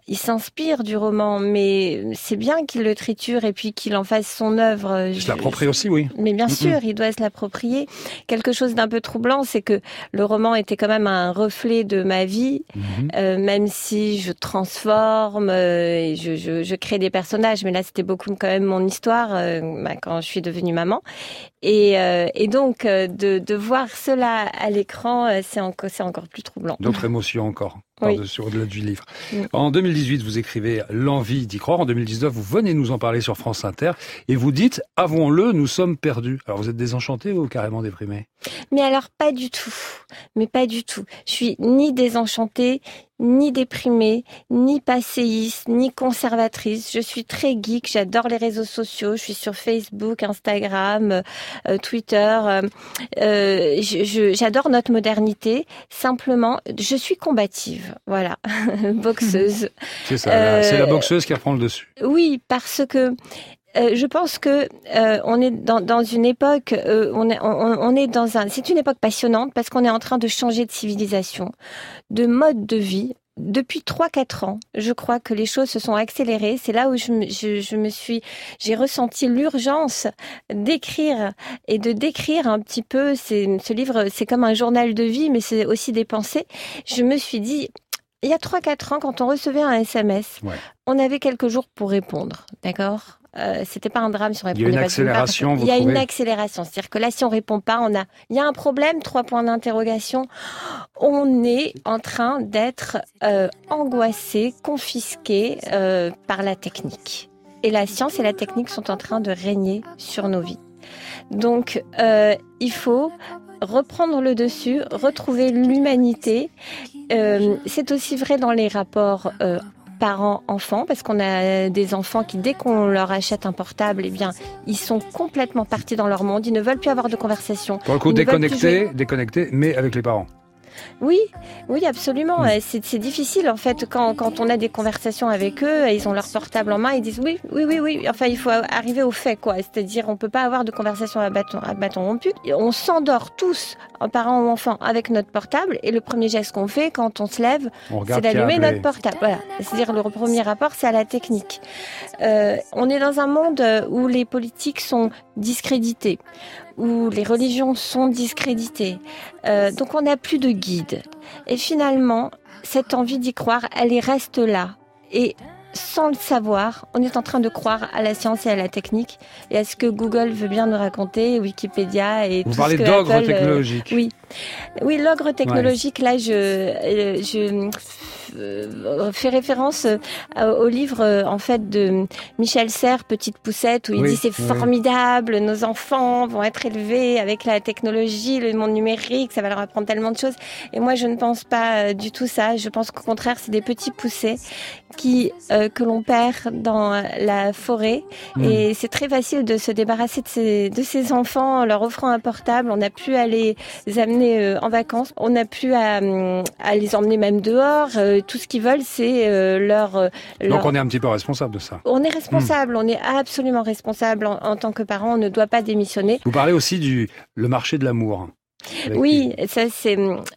Il s'inspire du roman, mais c'est bien qu'il le triture et puis qu'il en fasse son œuvre.
Il se l'approprie aussi, oui.
Mais bien sûr, il doit se l'approprier. Quelque chose d'un peu troublant, c'est que le roman était quand même un reflet de ma vie,
Mhm.
euh, même si je transforme euh, je, je crée des personnages. Mais là, c'était beaucoup quand même mon histoire euh, bah, quand je suis devenue maman. Et, euh, et donc, euh, de, de voir cela à l'écran, euh, c'est encore, encore plus troublant.
D'autres émotions encore,
Oui.
par-dessus, au-delà du livre. En 2018, vous écrivez L'envie d'y croire. En 2019, vous venez nous en parler sur France Inter et vous dites Avouons-le, nous sommes perdus. Alors vous êtes désenchanté ou carrément déprimé
Mais alors pas du tout. Mais pas du tout. Je suis ni désenchantée, ni déprimée, ni passéiste, ni conservatrice. Je suis très geek, j'adore les réseaux sociaux, je suis sur Facebook, Instagram, euh, Twitter. euh, euh, j'adore notre modernité. Simplement, je suis combative. Voilà, boxeuse.
C'est ça,
Euh,
c'est la boxeuse qui reprend le dessus.
Oui, parce que euh, je pense que euh, on est dans, dans une époque, euh, on, est, on, on est dans un, c'est une époque passionnante parce qu'on est en train de changer de civilisation, de mode de vie. Depuis 3-4 ans, je crois que les choses se sont accélérées. C'est là où je, me- je, je me suis, j'ai ressenti l'urgence d'écrire et de décrire un petit peu. C'est, ce livre, c'est comme un journal de vie, mais c'est aussi des pensées. Je me suis dit, il y a 3-4 ans, quand on recevait un SMS,
Ouais.
on avait quelques jours pour répondre, d'accord? Euh, C'était pas un drame si on
Il y a
répondait
une
pas
accélération,
Il y a une accélération, c'est-à-dire que là, si on répond pas, on a, il y a un problème, trois points d'interrogation. On est en train d'être euh, angoissé, confisqué euh, par la technique. Et la science et la technique sont en train de régner sur nos vies. Donc, euh, il faut reprendre le dessus, retrouver l'humanité. Euh, c'est aussi vrai dans les rapports euh, parents-enfants, parce qu'on a des enfants qui, dès qu'on leur achète un portable, eh bien, ils sont complètement partis dans leur monde. Ils ne veulent plus avoir de conversation.
Pour le coup,
Ils ne veulent plus jouer.
déconnecté, déconnecté, mais avec les parents.
Oui, oui, absolument.
Mm.
C'est difficile en fait quand, quand on a des conversations avec eux, ils ont leur portable en main, ils disent oui, oui, oui, oui. Enfin, il faut arriver au fait quoi. C'est-à-dire, on peut pas avoir de conversation à bâton, à bâton rompu. On s'endort tous, en parents ou enfants, avec notre portable. Et le premier geste qu'on fait quand on se lève, c'est d'allumer notre portable. Voilà. C'est-à-dire le premier rapport, c'est à la technique. Euh, on est dans un monde où les politiques sont discréditées, où les religions sont discréditées. Euh, donc on n'a plus de guide. Et finalement, cette envie d'y croire, elle y reste là. Et sans le savoir, on est en train de croire à la science et à la technique et à ce que Google veut bien nous raconter, Wikipédia et
Vous
tout
parlez
ce que
d'ogre
euh,
technologique.
oui, oui, l'ogre technologique. Là, je, euh, je euh, fais référence euh, au livre euh, en fait de Michel Serres, Petite Poussette, où il
Oui,
dit c'est
oui.
formidable, nos enfants vont être élevés avec la technologie, le monde numérique, ça va leur apprendre tellement de choses. Et moi, je ne pense pas du tout ça. Je pense qu'au contraire, c'est des petits poussets qui euh, que l'on perd dans la forêt.
Mm.
Et c'est très facile de se débarrasser de ces, de ces enfants en leur offrant un portable. On n'a plus à les amener en vacances. On n'a plus à, à les emmener même dehors. Euh, tout ce qu'ils veulent, c'est euh, leur, euh,
Donc on est un petit peu responsable de ça.
on est responsable, on est absolument responsable en, en tant que parent. On ne doit pas démissionner.
Vous parlez aussi du le marché de l'amour.
Oui, ça c'est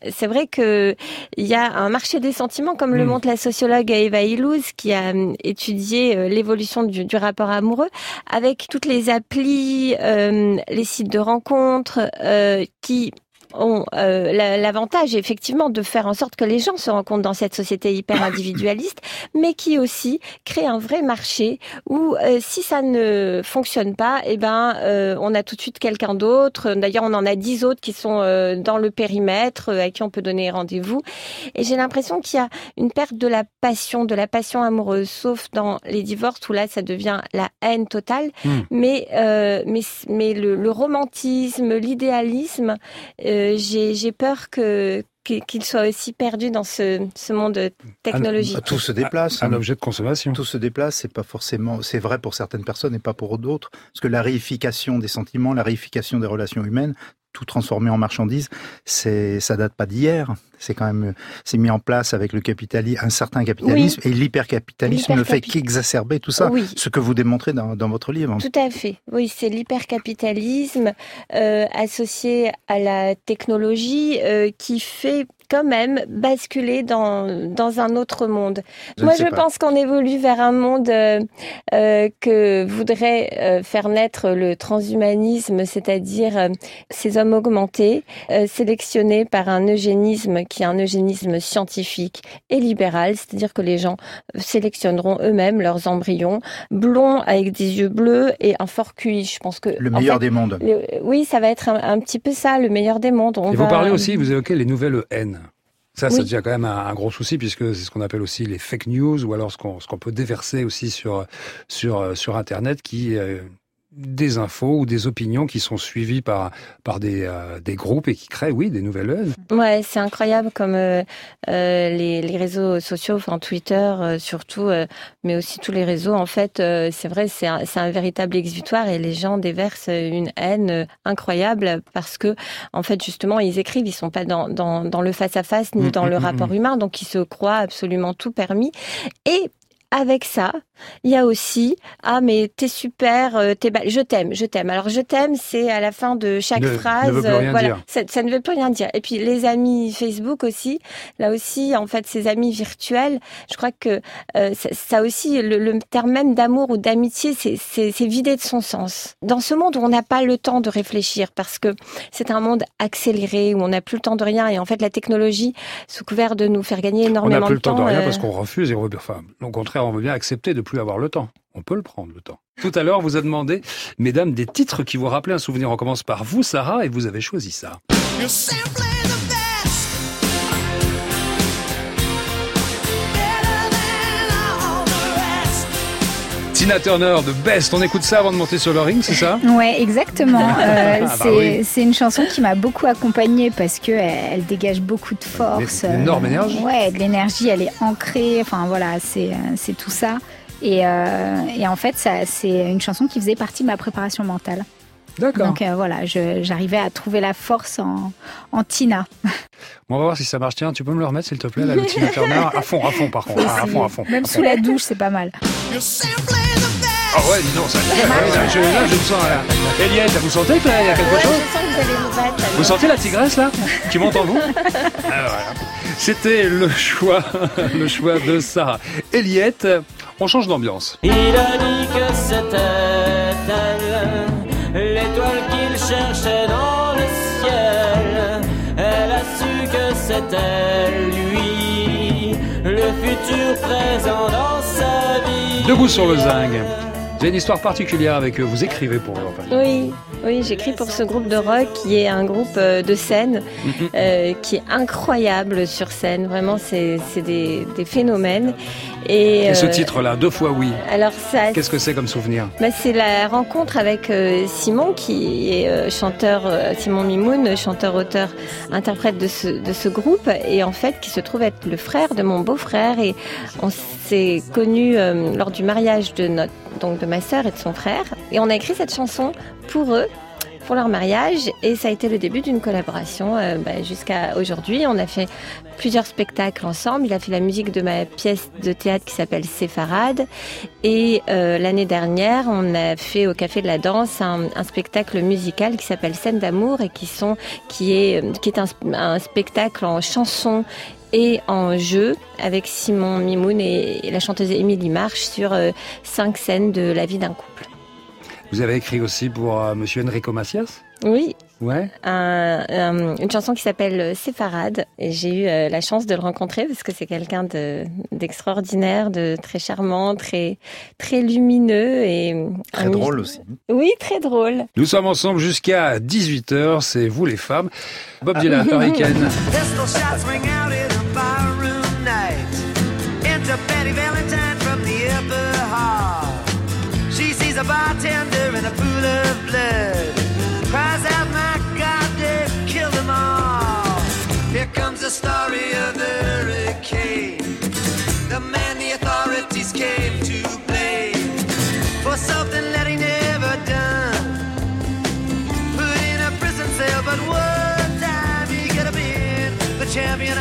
c'est vrai que il y a un marché des sentiments comme le
Mm.
montre la sociologue Eva Illouz qui a hum, étudié euh, l'évolution du, du rapport amoureux avec toutes les applis, euh, les sites de rencontres euh, qui ont euh, la- l'avantage effectivement de faire en sorte que les gens se rencontrent dans cette société hyper individualiste, mais qui aussi crée un vrai marché où euh, si ça ne fonctionne pas, eh ben euh, on a tout de suite quelqu'un d'autre. D'ailleurs, on en a dix autres qui sont dans le périmètre à qui on peut donner rendez-vous. Et j'ai l'impression qu'il y a une perte de la passion, de la passion amoureuse, sauf dans les divorces où là ça devient la haine totale.
Hmm.
Mais mais mais le, le romantisme, l'idéalisme, euh, j'ai j'ai peur que qu'il soit aussi perdu dans ce, ce monde technologique.
Tout se déplace.
Un objet de consommation.
Tout se déplace, c'est pas forcément, c'est vrai pour certaines personnes et pas pour d'autres. Parce que la réification des sentiments, la réification des relations humaines, tout transformé en marchandise, c'est, ça date pas d'hier. C'est quand même, c'est mis en place avec le capitalisme, un certain capitalisme et l'hypercapitalisme ne fait qu'exacerber tout ça.
Oui.
Ce que vous démontrez dans, dans votre livre.
Tout à fait. Oui, c'est l'hypercapitalisme euh, associé à la technologie euh, qui fait quand même basculer dans, dans un autre monde.
Je
Moi, je
pas.
pense qu'on évolue vers un monde euh, euh, que voudrait euh, faire naître le transhumanisme, c'est-à-dire euh, ces hommes augmentés, euh, sélectionnés par un eugénisme qui est un eugénisme scientifique et libéral, c'est-à-dire que les gens sélectionneront eux-mêmes leurs embryons blonds avec des yeux bleus et un fort QI. Je pense que
Le
en
meilleur
fait,
des mondes.
le- oui, ça va être un, un petit peu ça, le meilleur des mondes. On
Et
va-
vous parlez aussi, vous évoquez les nouvelles haines. Ça, ça devient quand même un, un gros souci puisque c'est ce qu'on appelle aussi les fake news ou alors ce qu'on ce qu'on peut déverser aussi sur sur euh, sur Internet qui euh, des infos ou des opinions qui sont suivies par par des euh, des groupes et qui créent oui des nouvelles haines.
Ouais, c'est incroyable comme euh, euh, les, les réseaux sociaux, enfin Twitter euh, surtout, euh, mais aussi tous les réseaux. En fait, euh, c'est vrai, c'est un, c'est un véritable exutoire et les gens déversent une haine incroyable parce que, en fait, justement, ils écrivent, ils sont pas dans, dans, dans le face à face ni
Mm,
dans le
mm,
rapport
mm.
humain, donc ils se croient absolument tout permis. Et avec ça, il y a aussi ah mais t'es super, euh, t'es je t'aime, je t'aime. Alors je t'aime, c'est à la fin de chaque
Ne-
phrase.
ne
euh, voilà, ça, ça ne veut plus rien dire. Et puis les amis Facebook aussi, là aussi en fait ces amis virtuels, je crois que euh, ça, ça aussi le, le terme même d'amour ou d'amitié, c'est vidé de son sens. Dans ce monde où on n'a pas le temps de réfléchir parce que c'est un monde accéléré où on n'a plus le temps de rien et en fait la technologie sous couvert de nous faire gagner
On
énormément
n'a plus le temps de rien
euh,
parce qu'on refuse et on veut bien, enfin, au contraire, on veut bien accepter de plus avoir le temps. On peut le prendre, le temps. Tout à l'heure, vous a demandé, mesdames, des titres qui vous rappelaient un souvenir. On commence par vous, Sarah, et vous avez choisi ça. Tina Turner de Best. On écoute ça avant de monter sur le ring, c'est ça
Ouais, exactement. Euh,
Ah bah
c'est
oui.
c'est une chanson qui m'a beaucoup accompagnée parce que elle, elle dégage beaucoup de force.
Une énorme énergie.
Ouais, de l'énergie, elle est ancrée. Enfin voilà, c'est euh, tout ça. Et, euh, et en fait, c'est une chanson qui faisait partie de ma préparation mentale.
D'accord.
Donc euh, voilà, j'arrivais à trouver la force en, en Tina.
Bon, on va voir si ça marche. Tiens, tu peux me le remettre, s'il te plaît, là, le Tina Turner? À fond, à fond, par contre. Ah, à fond, à fond.
Même
à
sous la douche, c'est pas mal.
Ah ouais, dis donc, ça. ouais, là, je, là, je me sens. Là. Eliette, vous sentez qu'il y a quelque
Ouais,
chose?
je sens que vous allez vous battre.
Vous sentez la tigresse là? Qui monte en vous? Ah, voilà. C'était le choix, le choix de Sarah. Eliette, on change d'ambiance.
Il a dit que c'était le futur présent dans sa vie.
Debout sur le zinc. Vous avez une histoire particulière avec eux. Vous écrivez pour eux. en fait.
Oui, oui, j'écris pour ce groupe de rock qui est un groupe euh, de scène
Mhm.
euh, qui est incroyable sur scène. Vraiment, c'est des, des phénomènes. Et,
Et ce
euh,
titre-là, deux fois oui.
Alors ça,
Qu'est-ce que c'est comme souvenir?
bah, c'est la rencontre avec euh, Simon, qui est euh, chanteur, euh, Simon Mimoun, chanteur, auteur, interprète de ce, de ce groupe, et en fait qui se trouve être le frère de mon beau-frère. Et on s'est connus euh, lors du mariage de notre, donc de ma sœur et de son frère. Et on a écrit cette chanson pour eux pour leur mariage et ça a été le début d'une collaboration euh, bah, jusqu'à aujourd'hui. On a fait plusieurs spectacles ensemble. Il a fait la musique de ma pièce de théâtre qui s'appelle Séfarade et euh, l'année dernière, on a fait au Café de la Danse un, spectacle musical qui s'appelle Scène d'amour et qui sont qui est qui est un, spectacle en chansons et en jeu avec Simon Mimoun et, et la chanteuse Émilie Marche sur euh, cinq scènes de la vie d'un couple.
Vous avez écrit aussi pour euh, Monsieur Enrico Macias?
Oui, un- un- une chanson qui s'appelle Séfarade. Et j'ai eu euh, la chance de le rencontrer parce que c'est quelqu'un de- d'extraordinaire, de, très charmant, très, très lumineux et euh,
Très drôle aussi.
Oui, très drôle.
Nous sommes ensemble jusqu'à 18h, c'est vous les femmes. Bob Dylan, Hurricane.
Pistol story of the hurricane. The man the authorities came to blame for something that he never done. Put in a prison cell, but one time he could have been the champion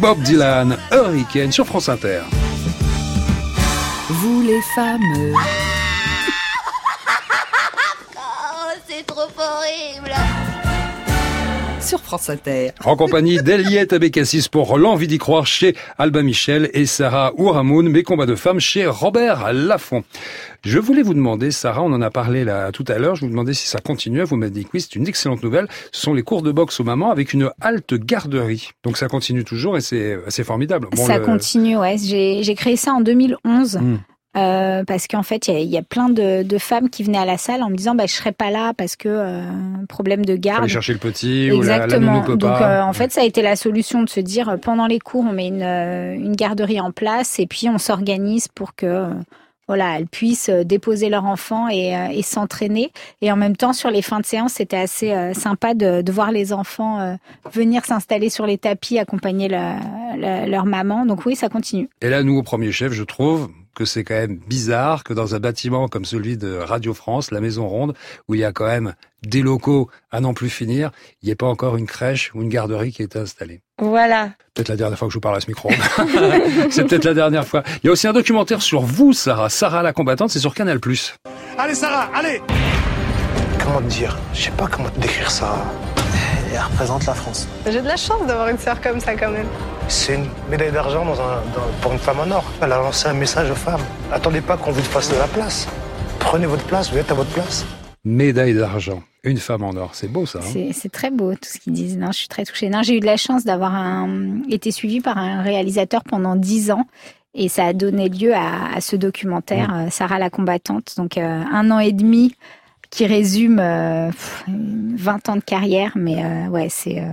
Bob Dylan, Hurricane sur France Inter.
Vous les femmes. Sur France Inter.
En compagnie d'Eliette Abécassis pour L'envie d'y croire chez Alba Michel et Sarah Ouramoun, mes combats de femmes chez Robert Laffont. Je voulais vous demander, Sarah, on en a parlé là tout à l'heure, je vous demandais si ça continuait, vous m'avez dit que oui, c'est une excellente nouvelle. Ce sont les cours de boxe aux mamans avec une halte garderie. Donc ça continue toujours et c'est c'est formidable. Bon,
ça
le-
continue, ouais. J'ai créé ça en 2011.
Hmm.
Euh, parce qu'en fait, il y y, a plein de, de femmes qui venaient à la salle en me disant bah, Je serai pas là parce que euh, problème de garde.
aller chercher le petit ou la, la
Exactement.
peut
Donc,
pas.
euh, en fait, ça a été la solution de se dire euh, pendant les cours, on met une, euh, une garderie en place et puis on s'organise pour que voilà, elles puissent déposer leur enfant et, et s'entraîner. Et en même temps, sur les fins de séance, c'était assez euh, sympa de, de voir les enfants euh, venir s'installer sur les tapis, accompagner la- la- leur maman. Donc oui, ça continue.
Et là, nous, au premier chef, je trouve que c'est quand même bizarre que dans un bâtiment comme celui de Radio France, la Maison Ronde, où il y a quand même des locaux à n'en plus finir, il n'y ait pas encore une crèche ou une garderie qui est installée.
Voilà.
Peut-être la dernière fois que je vous parle à ce micro. c'est peut-être la dernière fois. Il y a aussi un documentaire sur vous, Sarah. Sarah la combattante, c'est sur Canal+.
Allez Sarah, allez Comment te dire? Je sais pas comment te décrire ça. Elle représente la France.
J'ai de la chance d'avoir une sœur comme ça quand même.
C'est une médaille d'argent dans un- dans- pour une femme en or. Elle a lancé un message aux femmes. Attendez pas qu'on vous fasse de la place. Prenez votre place, vous êtes à votre place.
Médaille d'argent. Une femme en or. C'est beau, ça. hein
C'est très beau tout ce qu'ils disent. Non, je suis très touchée. Non, j'ai eu de la chance d'avoir été suivie par un réalisateur pendant dix ans. Et ça a donné lieu à, à ce documentaire,
Mmh.
euh, Sarah la combattante. Donc euh, un an et demi qui résume euh, pff, 20 ans de carrière. Mais euh, ouais, c'est euh,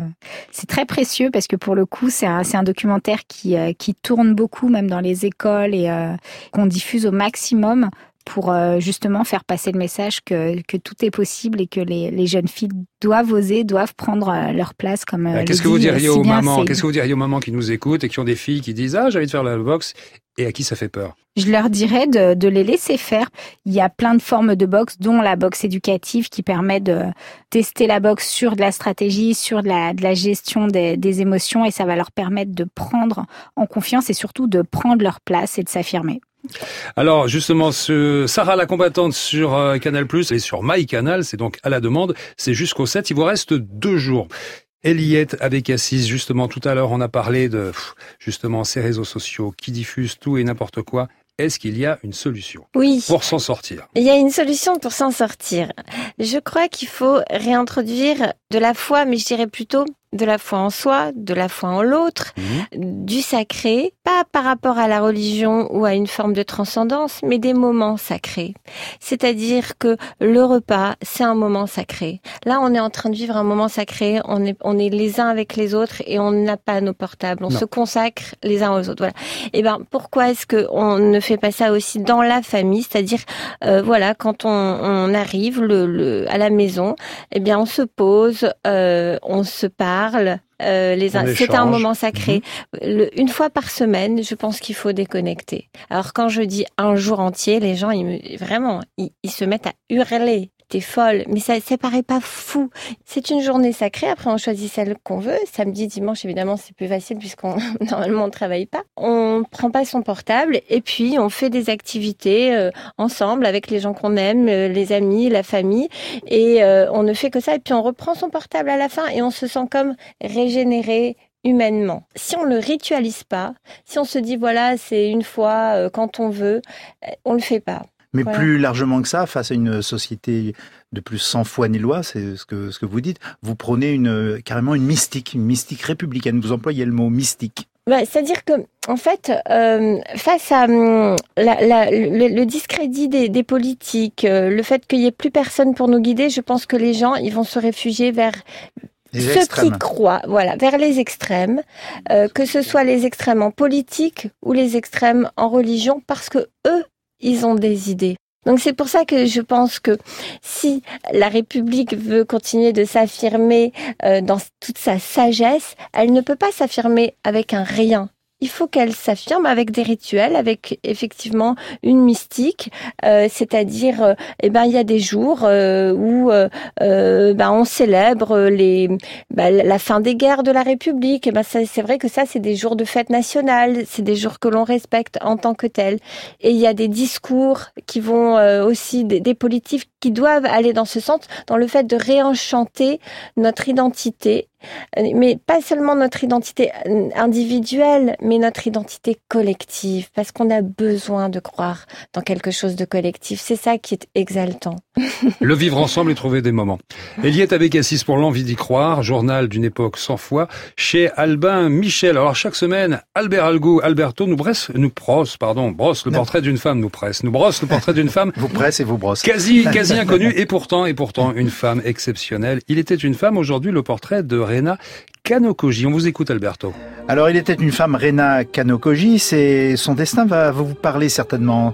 c'est très précieux parce que pour le coup, c'est un, un documentaire qui, euh, qui tourne beaucoup, même dans les écoles, et euh, qu'on diffuse au maximum pour euh, justement faire passer le message que, que tout est possible et que les, les jeunes filles doivent oser, doivent prendre euh, leur place comme euh,
Qu'est-ce que vous diriez
si
aux mamans. Qu'est-ce que vous diriez aux mamans qui nous écoutent et qui ont des filles qui disent ah j'ai envie de faire la boxe et à qui ça fait peur?
Je leur dirais de, de les laisser faire. Il y a plein de formes de boxe, dont la boxe éducative qui permet de tester la boxe sur de la stratégie, sur de la, de la gestion des, des émotions et ça va leur permettre de prendre en confiance et surtout de prendre leur place et de s'affirmer.
Alors justement, ce Sarah la combattante sur euh, Canal+, et sur MyCanal, c'est donc à la demande, c'est jusqu'au 7, il vous reste deux jours. Eliette avec Assis, justement tout à l'heure on a parlé de pff, justement ces réseaux sociaux qui diffusent tout et n'importe quoi. est-ce qu'il y a une solution
Oui.
pour s'en sortir?
Il y a une solution pour s'en sortir. Je crois qu'il faut réintroduire de la foi, mais je dirais plutôt de la foi en soi, de la foi en l'autre, du sacré, pas par rapport à la religion ou à une forme de transcendance, mais des moments sacrés. C'est-à-dire que le repas, c'est un moment sacré. Là, on est en train de vivre un moment sacré, on est, on est les uns avec les autres et on n'a pas nos portables, on
Non.
se consacre les uns aux autres. Voilà. Et ben, pourquoi est-ce que on ne fait pas ça aussi dans la famille, c'est-à-dire, euh, voilà, quand on, on arrive le, le- à la maison, eh bien, on se pose, euh, on se parle. Euh, les c'est un moment sacré. Le- une fois par semaine, je pense qu'il faut déconnecter. Alors quand je dis un jour entier, les gens, ils me, vraiment, ils, ils se mettent à hurler. T'es folle, mais ça, ça paraît pas fou. C'est une journée sacrée. Après, on choisit celle qu'on veut. Samedi, dimanche, évidemment, c'est plus facile puisqu'on normalement on travaille pas. On prend pas son portable et puis on fait des activités euh, ensemble avec les gens qu'on aime, euh, les amis, la famille, et euh, on ne fait que ça. Et puis on reprend son portable à la fin et on se sent comme régénéré humainement. Si on le ritualise pas, si on se dit voilà, c'est une fois euh, quand on veut, euh, on le fait pas.
Mais
Voilà.
plus largement que ça, face à une société de plus sans foi ni loi, c'est ce que, ce que vous dites, vous prenez une, carrément une mystique, une mystique républicaine. Vous employez le mot mystique.
Ouais, C'est-à-dire que, en fait, euh, face à hum, la- la- le, le discrédit des, des politiques, euh, le fait qu'il y ait plus personne pour nous guider, je pense que les gens, ils vont se réfugier vers
Les
ceux qui croient, voilà, vers les extrêmes, euh, que ce soit les extrêmes en politique ou les extrêmes en religion, parce que eux, ils ont des idées. Donc c'est pour ça que je pense que si la République veut continuer de s'affirmer euh, dans toute sa sagesse, elle ne peut pas s'affirmer avec un rien. Il faut qu'elle s'affirme avec des rituels, avec effectivement une mystique, euh, c'est-à-dire, euh, eh ben il y a des jours euh, où euh, ben on célèbre ben, la fin des guerres de la République. Et ben ça, c'est vrai que ça c'est des jours de fête nationale, c'est des jours que l'on respecte en tant que tels. Et il y a des discours qui vont aussi des, politiques qui doivent aller dans ce sens, dans le fait de réenchanter notre identité, mais pas seulement notre identité euh, individuelle, mais notre identité collective, parce qu'on a besoin de croire dans quelque chose de collectif. C'est ça qui est exaltant.
Le vivre ensemble et trouver des moments. Eliette Abécassis pour l'envie d'y croire, journal d'une époque sans foi, chez Albin Michel. Alors chaque semaine, Albert Algo, Alberto nous brosse, nous brosse, pardon, brosse le portrait d'une femme, nous presse, nous brosse le portrait d'une femme.
Vous presse et vous brosse.
Quasi, quasi inconnue et pourtant, et pourtant une femme exceptionnelle. Il était une femme, aujourd'hui le portrait de Rena Kanokoji. On vous écoute Alberto.
Alors, il était une femme, Rena Kanokoji. C'est son destin va vous parler certainement,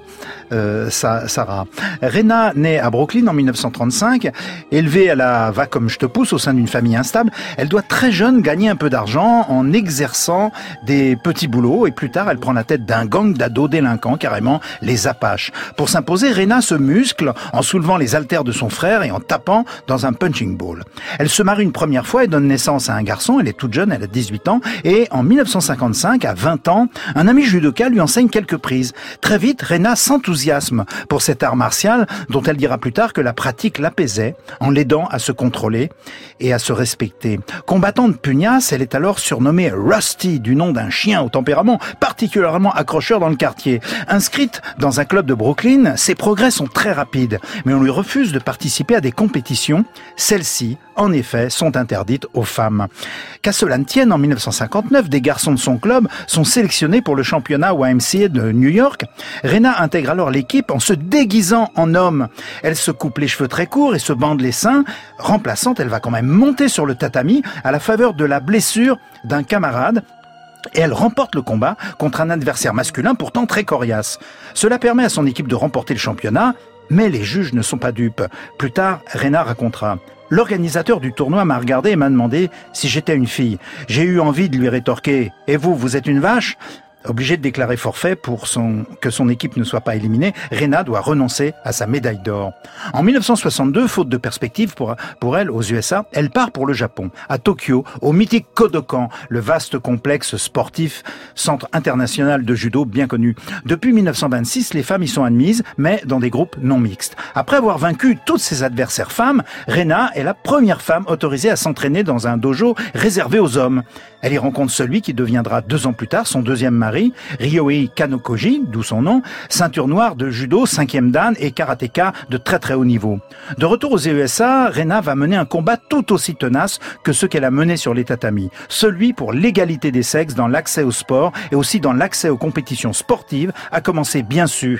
euh, Sa- Sarah. Rena naît à Brooklyn en 1935, élevée à la va comme je te pousse au sein d'une famille instable. Elle doit très jeune gagner un peu d'argent en exerçant des petits boulots et plus tard, elle prend la tête d'un gang d'ados délinquants, carrément les Apaches. Pour s'imposer, Rena se muscle en soulevant les haltères de son frère et en tapant dans un punching ball. Elle se marie une première fois et donne naissance à un garçon. Elle est toute jeune, elle a 18 ans. Et en 1955, à 20 ans, un ami judoka lui enseigne quelques prises. Très vite, Rena s'enthousiasme pour cet art martial dont elle dira plus tard que la pratique l'apaisait en l'aidant à se contrôler et à se respecter. Combattante pugnace, elle est alors surnommée Rusty du nom d'un chien au tempérament particulièrement accrocheur dans le quartier. Inscrite dans un club de Brooklyn, ses progrès sont très rapides, mais on lui refuse de participer à des compétitions. Celles-ci, en effet, sont interdites aux femmes. Qu'à cela ne tienne, en 1959, des garçons de son club sont sélectionnés pour le championnat YMCA de New York. Rena intègre alors l'équipe en se déguisant en homme. Elle se coupe les cheveux très courts et se bande les seins. Remplaçante, elle va quand même monter sur le tatami à la faveur de la blessure d'un camarade et elle remporte le combat contre un adversaire masculin pourtant très coriace. Cela permet à son équipe de remporter le championnat, mais les juges ne sont pas dupes. Plus tard, Rena racontera. L'organisateur du tournoi m'a regardé et m'a demandé si j'étais une fille. J'ai eu envie de lui rétorquer « Et vous, vous êtes une vache ?» Obligé de déclarer forfait pour que son équipe ne soit pas éliminée, Rena doit renoncer à sa médaille d'or. En 1962, faute de perspective pour, pour elle aux USA, elle part pour le Japon, à Tokyo, au mythique Kodokan, le vaste complexe sportif, centre international de judo bien connu. Depuis 1926, les femmes y sont admises, mais dans des groupes non mixtes. Après avoir vaincu toutes ses adversaires femmes, Rena est la première femme autorisée à s'entraîner dans un dojo réservé aux hommes. Elle y rencontre celui qui deviendra deux ans plus tard son deuxième mari, Montgomery, Ryohei Kanokoji, d'où son nom, ceinture noire de judo, cinquième dan et karatéka de très très haut niveau. De retour aux USA, Rena va mener un combat tout aussi tenace que ceux qu'elle a menés sur les tatamis. Celui pour l'égalité des sexes dans l'accès au sport et aussi dans l'accès aux compétitions sportives, à commencer bien sûr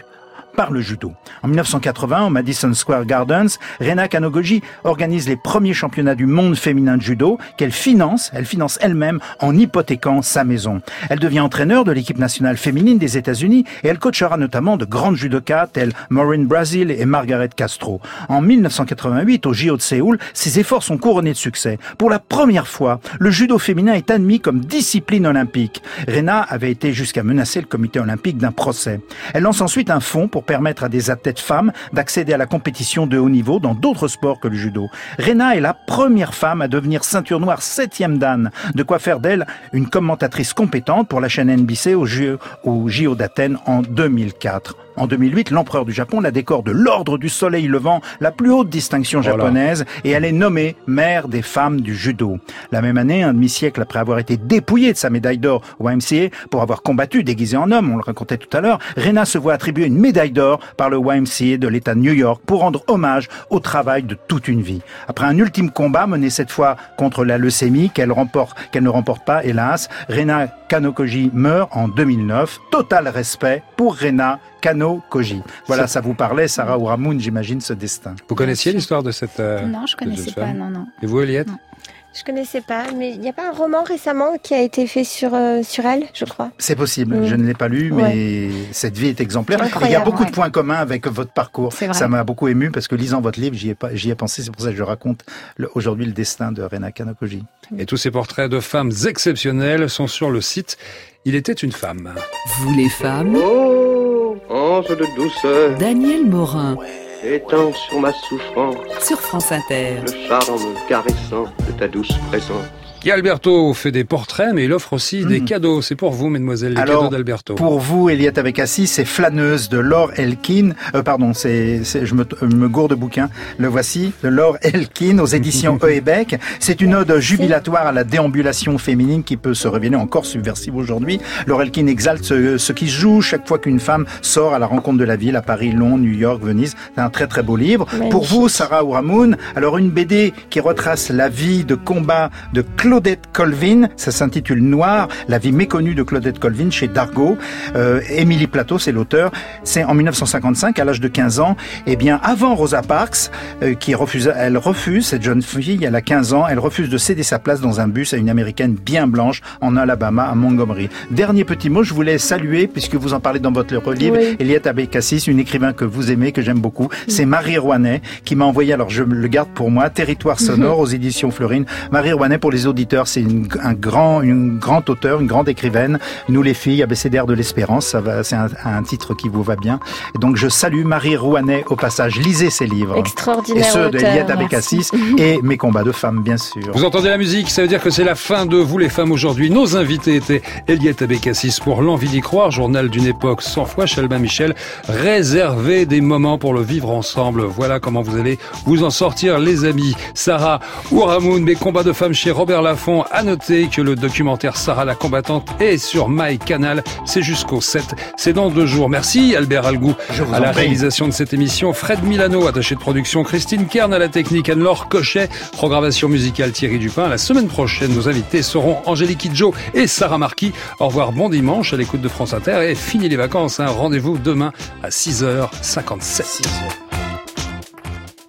par le judo. En 1980, au Madison Square Gardens, Rena Kanogoji organise les premiers championnats du monde féminin de judo qu'elle finance, elle finance elle-même en hypothéquant sa maison. Elle devient entraîneur de l'équipe nationale féminine des États-Unis et elle coachera notamment de grandes judokas telles Maureen Brazil et Margaret Castro. En 1988, au JO de Séoul, ses efforts sont couronnés de succès. Pour la première fois, le judo féminin est admis comme discipline olympique. Rena avait été jusqu'à menacer le comité olympique d'un procès. Elle lance ensuite un fonds pour permettre à des athlètes femmes d'accéder à la compétition de haut niveau dans d'autres sports que le judo. Rena est la première femme à devenir ceinture noire septième dan. De quoi faire d'elle une commentatrice compétente pour la chaîne NBC au JO, au JO d'Athènes en 2004. En 2008, l'empereur du Japon la décore de l'Ordre du Soleil Levant, la plus haute distinction
Voilà.
japonaise, et elle est nommée mère des femmes du judo. La même année, un demi-siècle après avoir été dépouillée de sa médaille d'or au YMCA pour avoir combattu déguisée en homme, on le racontait tout à l'heure, Rena se voit attribuer une médaille d'or par le YMCA de l'État de New York pour rendre hommage au travail de toute une vie. Après un ultime combat mené cette fois contre la leucémie qu'elle remporte, qu'elle ne remporte pas, hélas, Rena Kanokoji meurt en 2009. Total respect pour Rena Kanokoji. Voilà, ça vous parlait, Sarah Ouramoun, j'imagine, ce destin.
Vous connaissiez l'histoire de cette. euh,
Non, je
de
connaissais pas, non, non.
Et vous, Eliette?
Je connaissais pas, mais il n'y a pas un roman récemment qui a été fait sur, euh, sur elle, je crois.
C'est possible,
Mm.
je ne l'ai pas lu, mais cette vie est exemplaire. Il y a beaucoup
ouais.
de points communs avec votre parcours. Ça m'a beaucoup ému parce que lisant votre livre, j'y ai, pas- j'y ai pensé. C'est pour ça que je raconte aujourd'hui le destin de Rena Kanokoji.
Et tous ces portraits de femmes exceptionnelles sont sur le site Il était une femme.
Vous les femmes
Oh, ange de douceur,
Daniel Morin
étends sur ma souffrance
sur France Inter.
le charme caressant de ta douce présence.
Qui Alberto fait des portraits, mais il offre aussi des cadeaux. C'est pour vous, mesdemoiselles, les cadeaux
Hmm. Alors,
d'Alberto.
pour vous, Eliette Abekassi, c'est Flâneuse de Laure Elkin. Euh, pardon, c'est, c'est- je me, je me gourde de bouquin. Le voici, de Laure Elkin aux éditions Eebec. C'est une ode jubilatoire à la déambulation féminine qui peut se révéler encore subversive aujourd'hui. Laure Elkin exalte ce, ce qui se joue chaque fois qu'une femme sort à la rencontre de la ville à Paris, Londres, New York, Venise. C'est un très très beau livre.
Magnifique.
Pour vous, Sarah Ouramoun, alors une BD qui retrace la vie de combat de Claudette Colvin, ça s'intitule Noir, la vie méconnue de Claudette Colvin chez Dargaud. Euh, Émilie Plateau, c'est l'auteur. C'est en 1955, à l'âge de 15 ans. Eh bien, avant Rosa Parks, euh, qui refuse, elle refuse, cette jeune fille, elle a 15 ans, elle refuse de céder sa place dans un bus à une américaine bien blanche en Alabama, à Montgomery. Dernier petit mot, je voulais saluer, puisque vous en parlez dans votre livre,
Oui.
Eliette Abécassis, une écrivain que vous aimez, que j'aime beaucoup. C'est Marie Rouanet qui m'a envoyé, alors je le garde pour moi, Territoire sonore aux éditions Florine. Marie Rouanet, pour les auditeurs, c'est une, un grand, une grande auteure, une grande écrivaine. Nous les filles, abécédaire de l'espérance, ça va, c'est un, un titre qui vous va bien. Et donc je salue Marie Rouanet au passage. Lisez ses livres.
Extraordinaire
Et ceux
auteur,
d'Eliette
merci.
Abécassis et Mes combats de femmes, bien sûr.
Vous entendez la musique, ça veut dire que c'est la fin de Vous les femmes aujourd'hui. Nos invités étaient Eliette Abécassis pour L'envie d'y croire, journal d'une époque sans foi, Chalbin Michel. Réservez des moments pour le vivre ensemble. Voilà comment vous allez vous en sortir, les amis. Sarah Ouramoun, mes combats de femmes chez Robert Laffont. À noter que le documentaire Sarah la combattante est sur MyCanal. C'est jusqu'au 7. C'est dans deux jours. Merci Albert Algou à la réalisation de cette émission. Fred Milano, attaché de production. Christine Kern à la technique. Anne-Laure Cochet, programmation musicale Thierry Dupin. La semaine prochaine, nos invités seront Angélique Kidjo et Sarah Marquis. Au revoir, bon dimanche à l'écoute de France Inter et fini les vacances. hein. Rendez-vous demain à 6h57.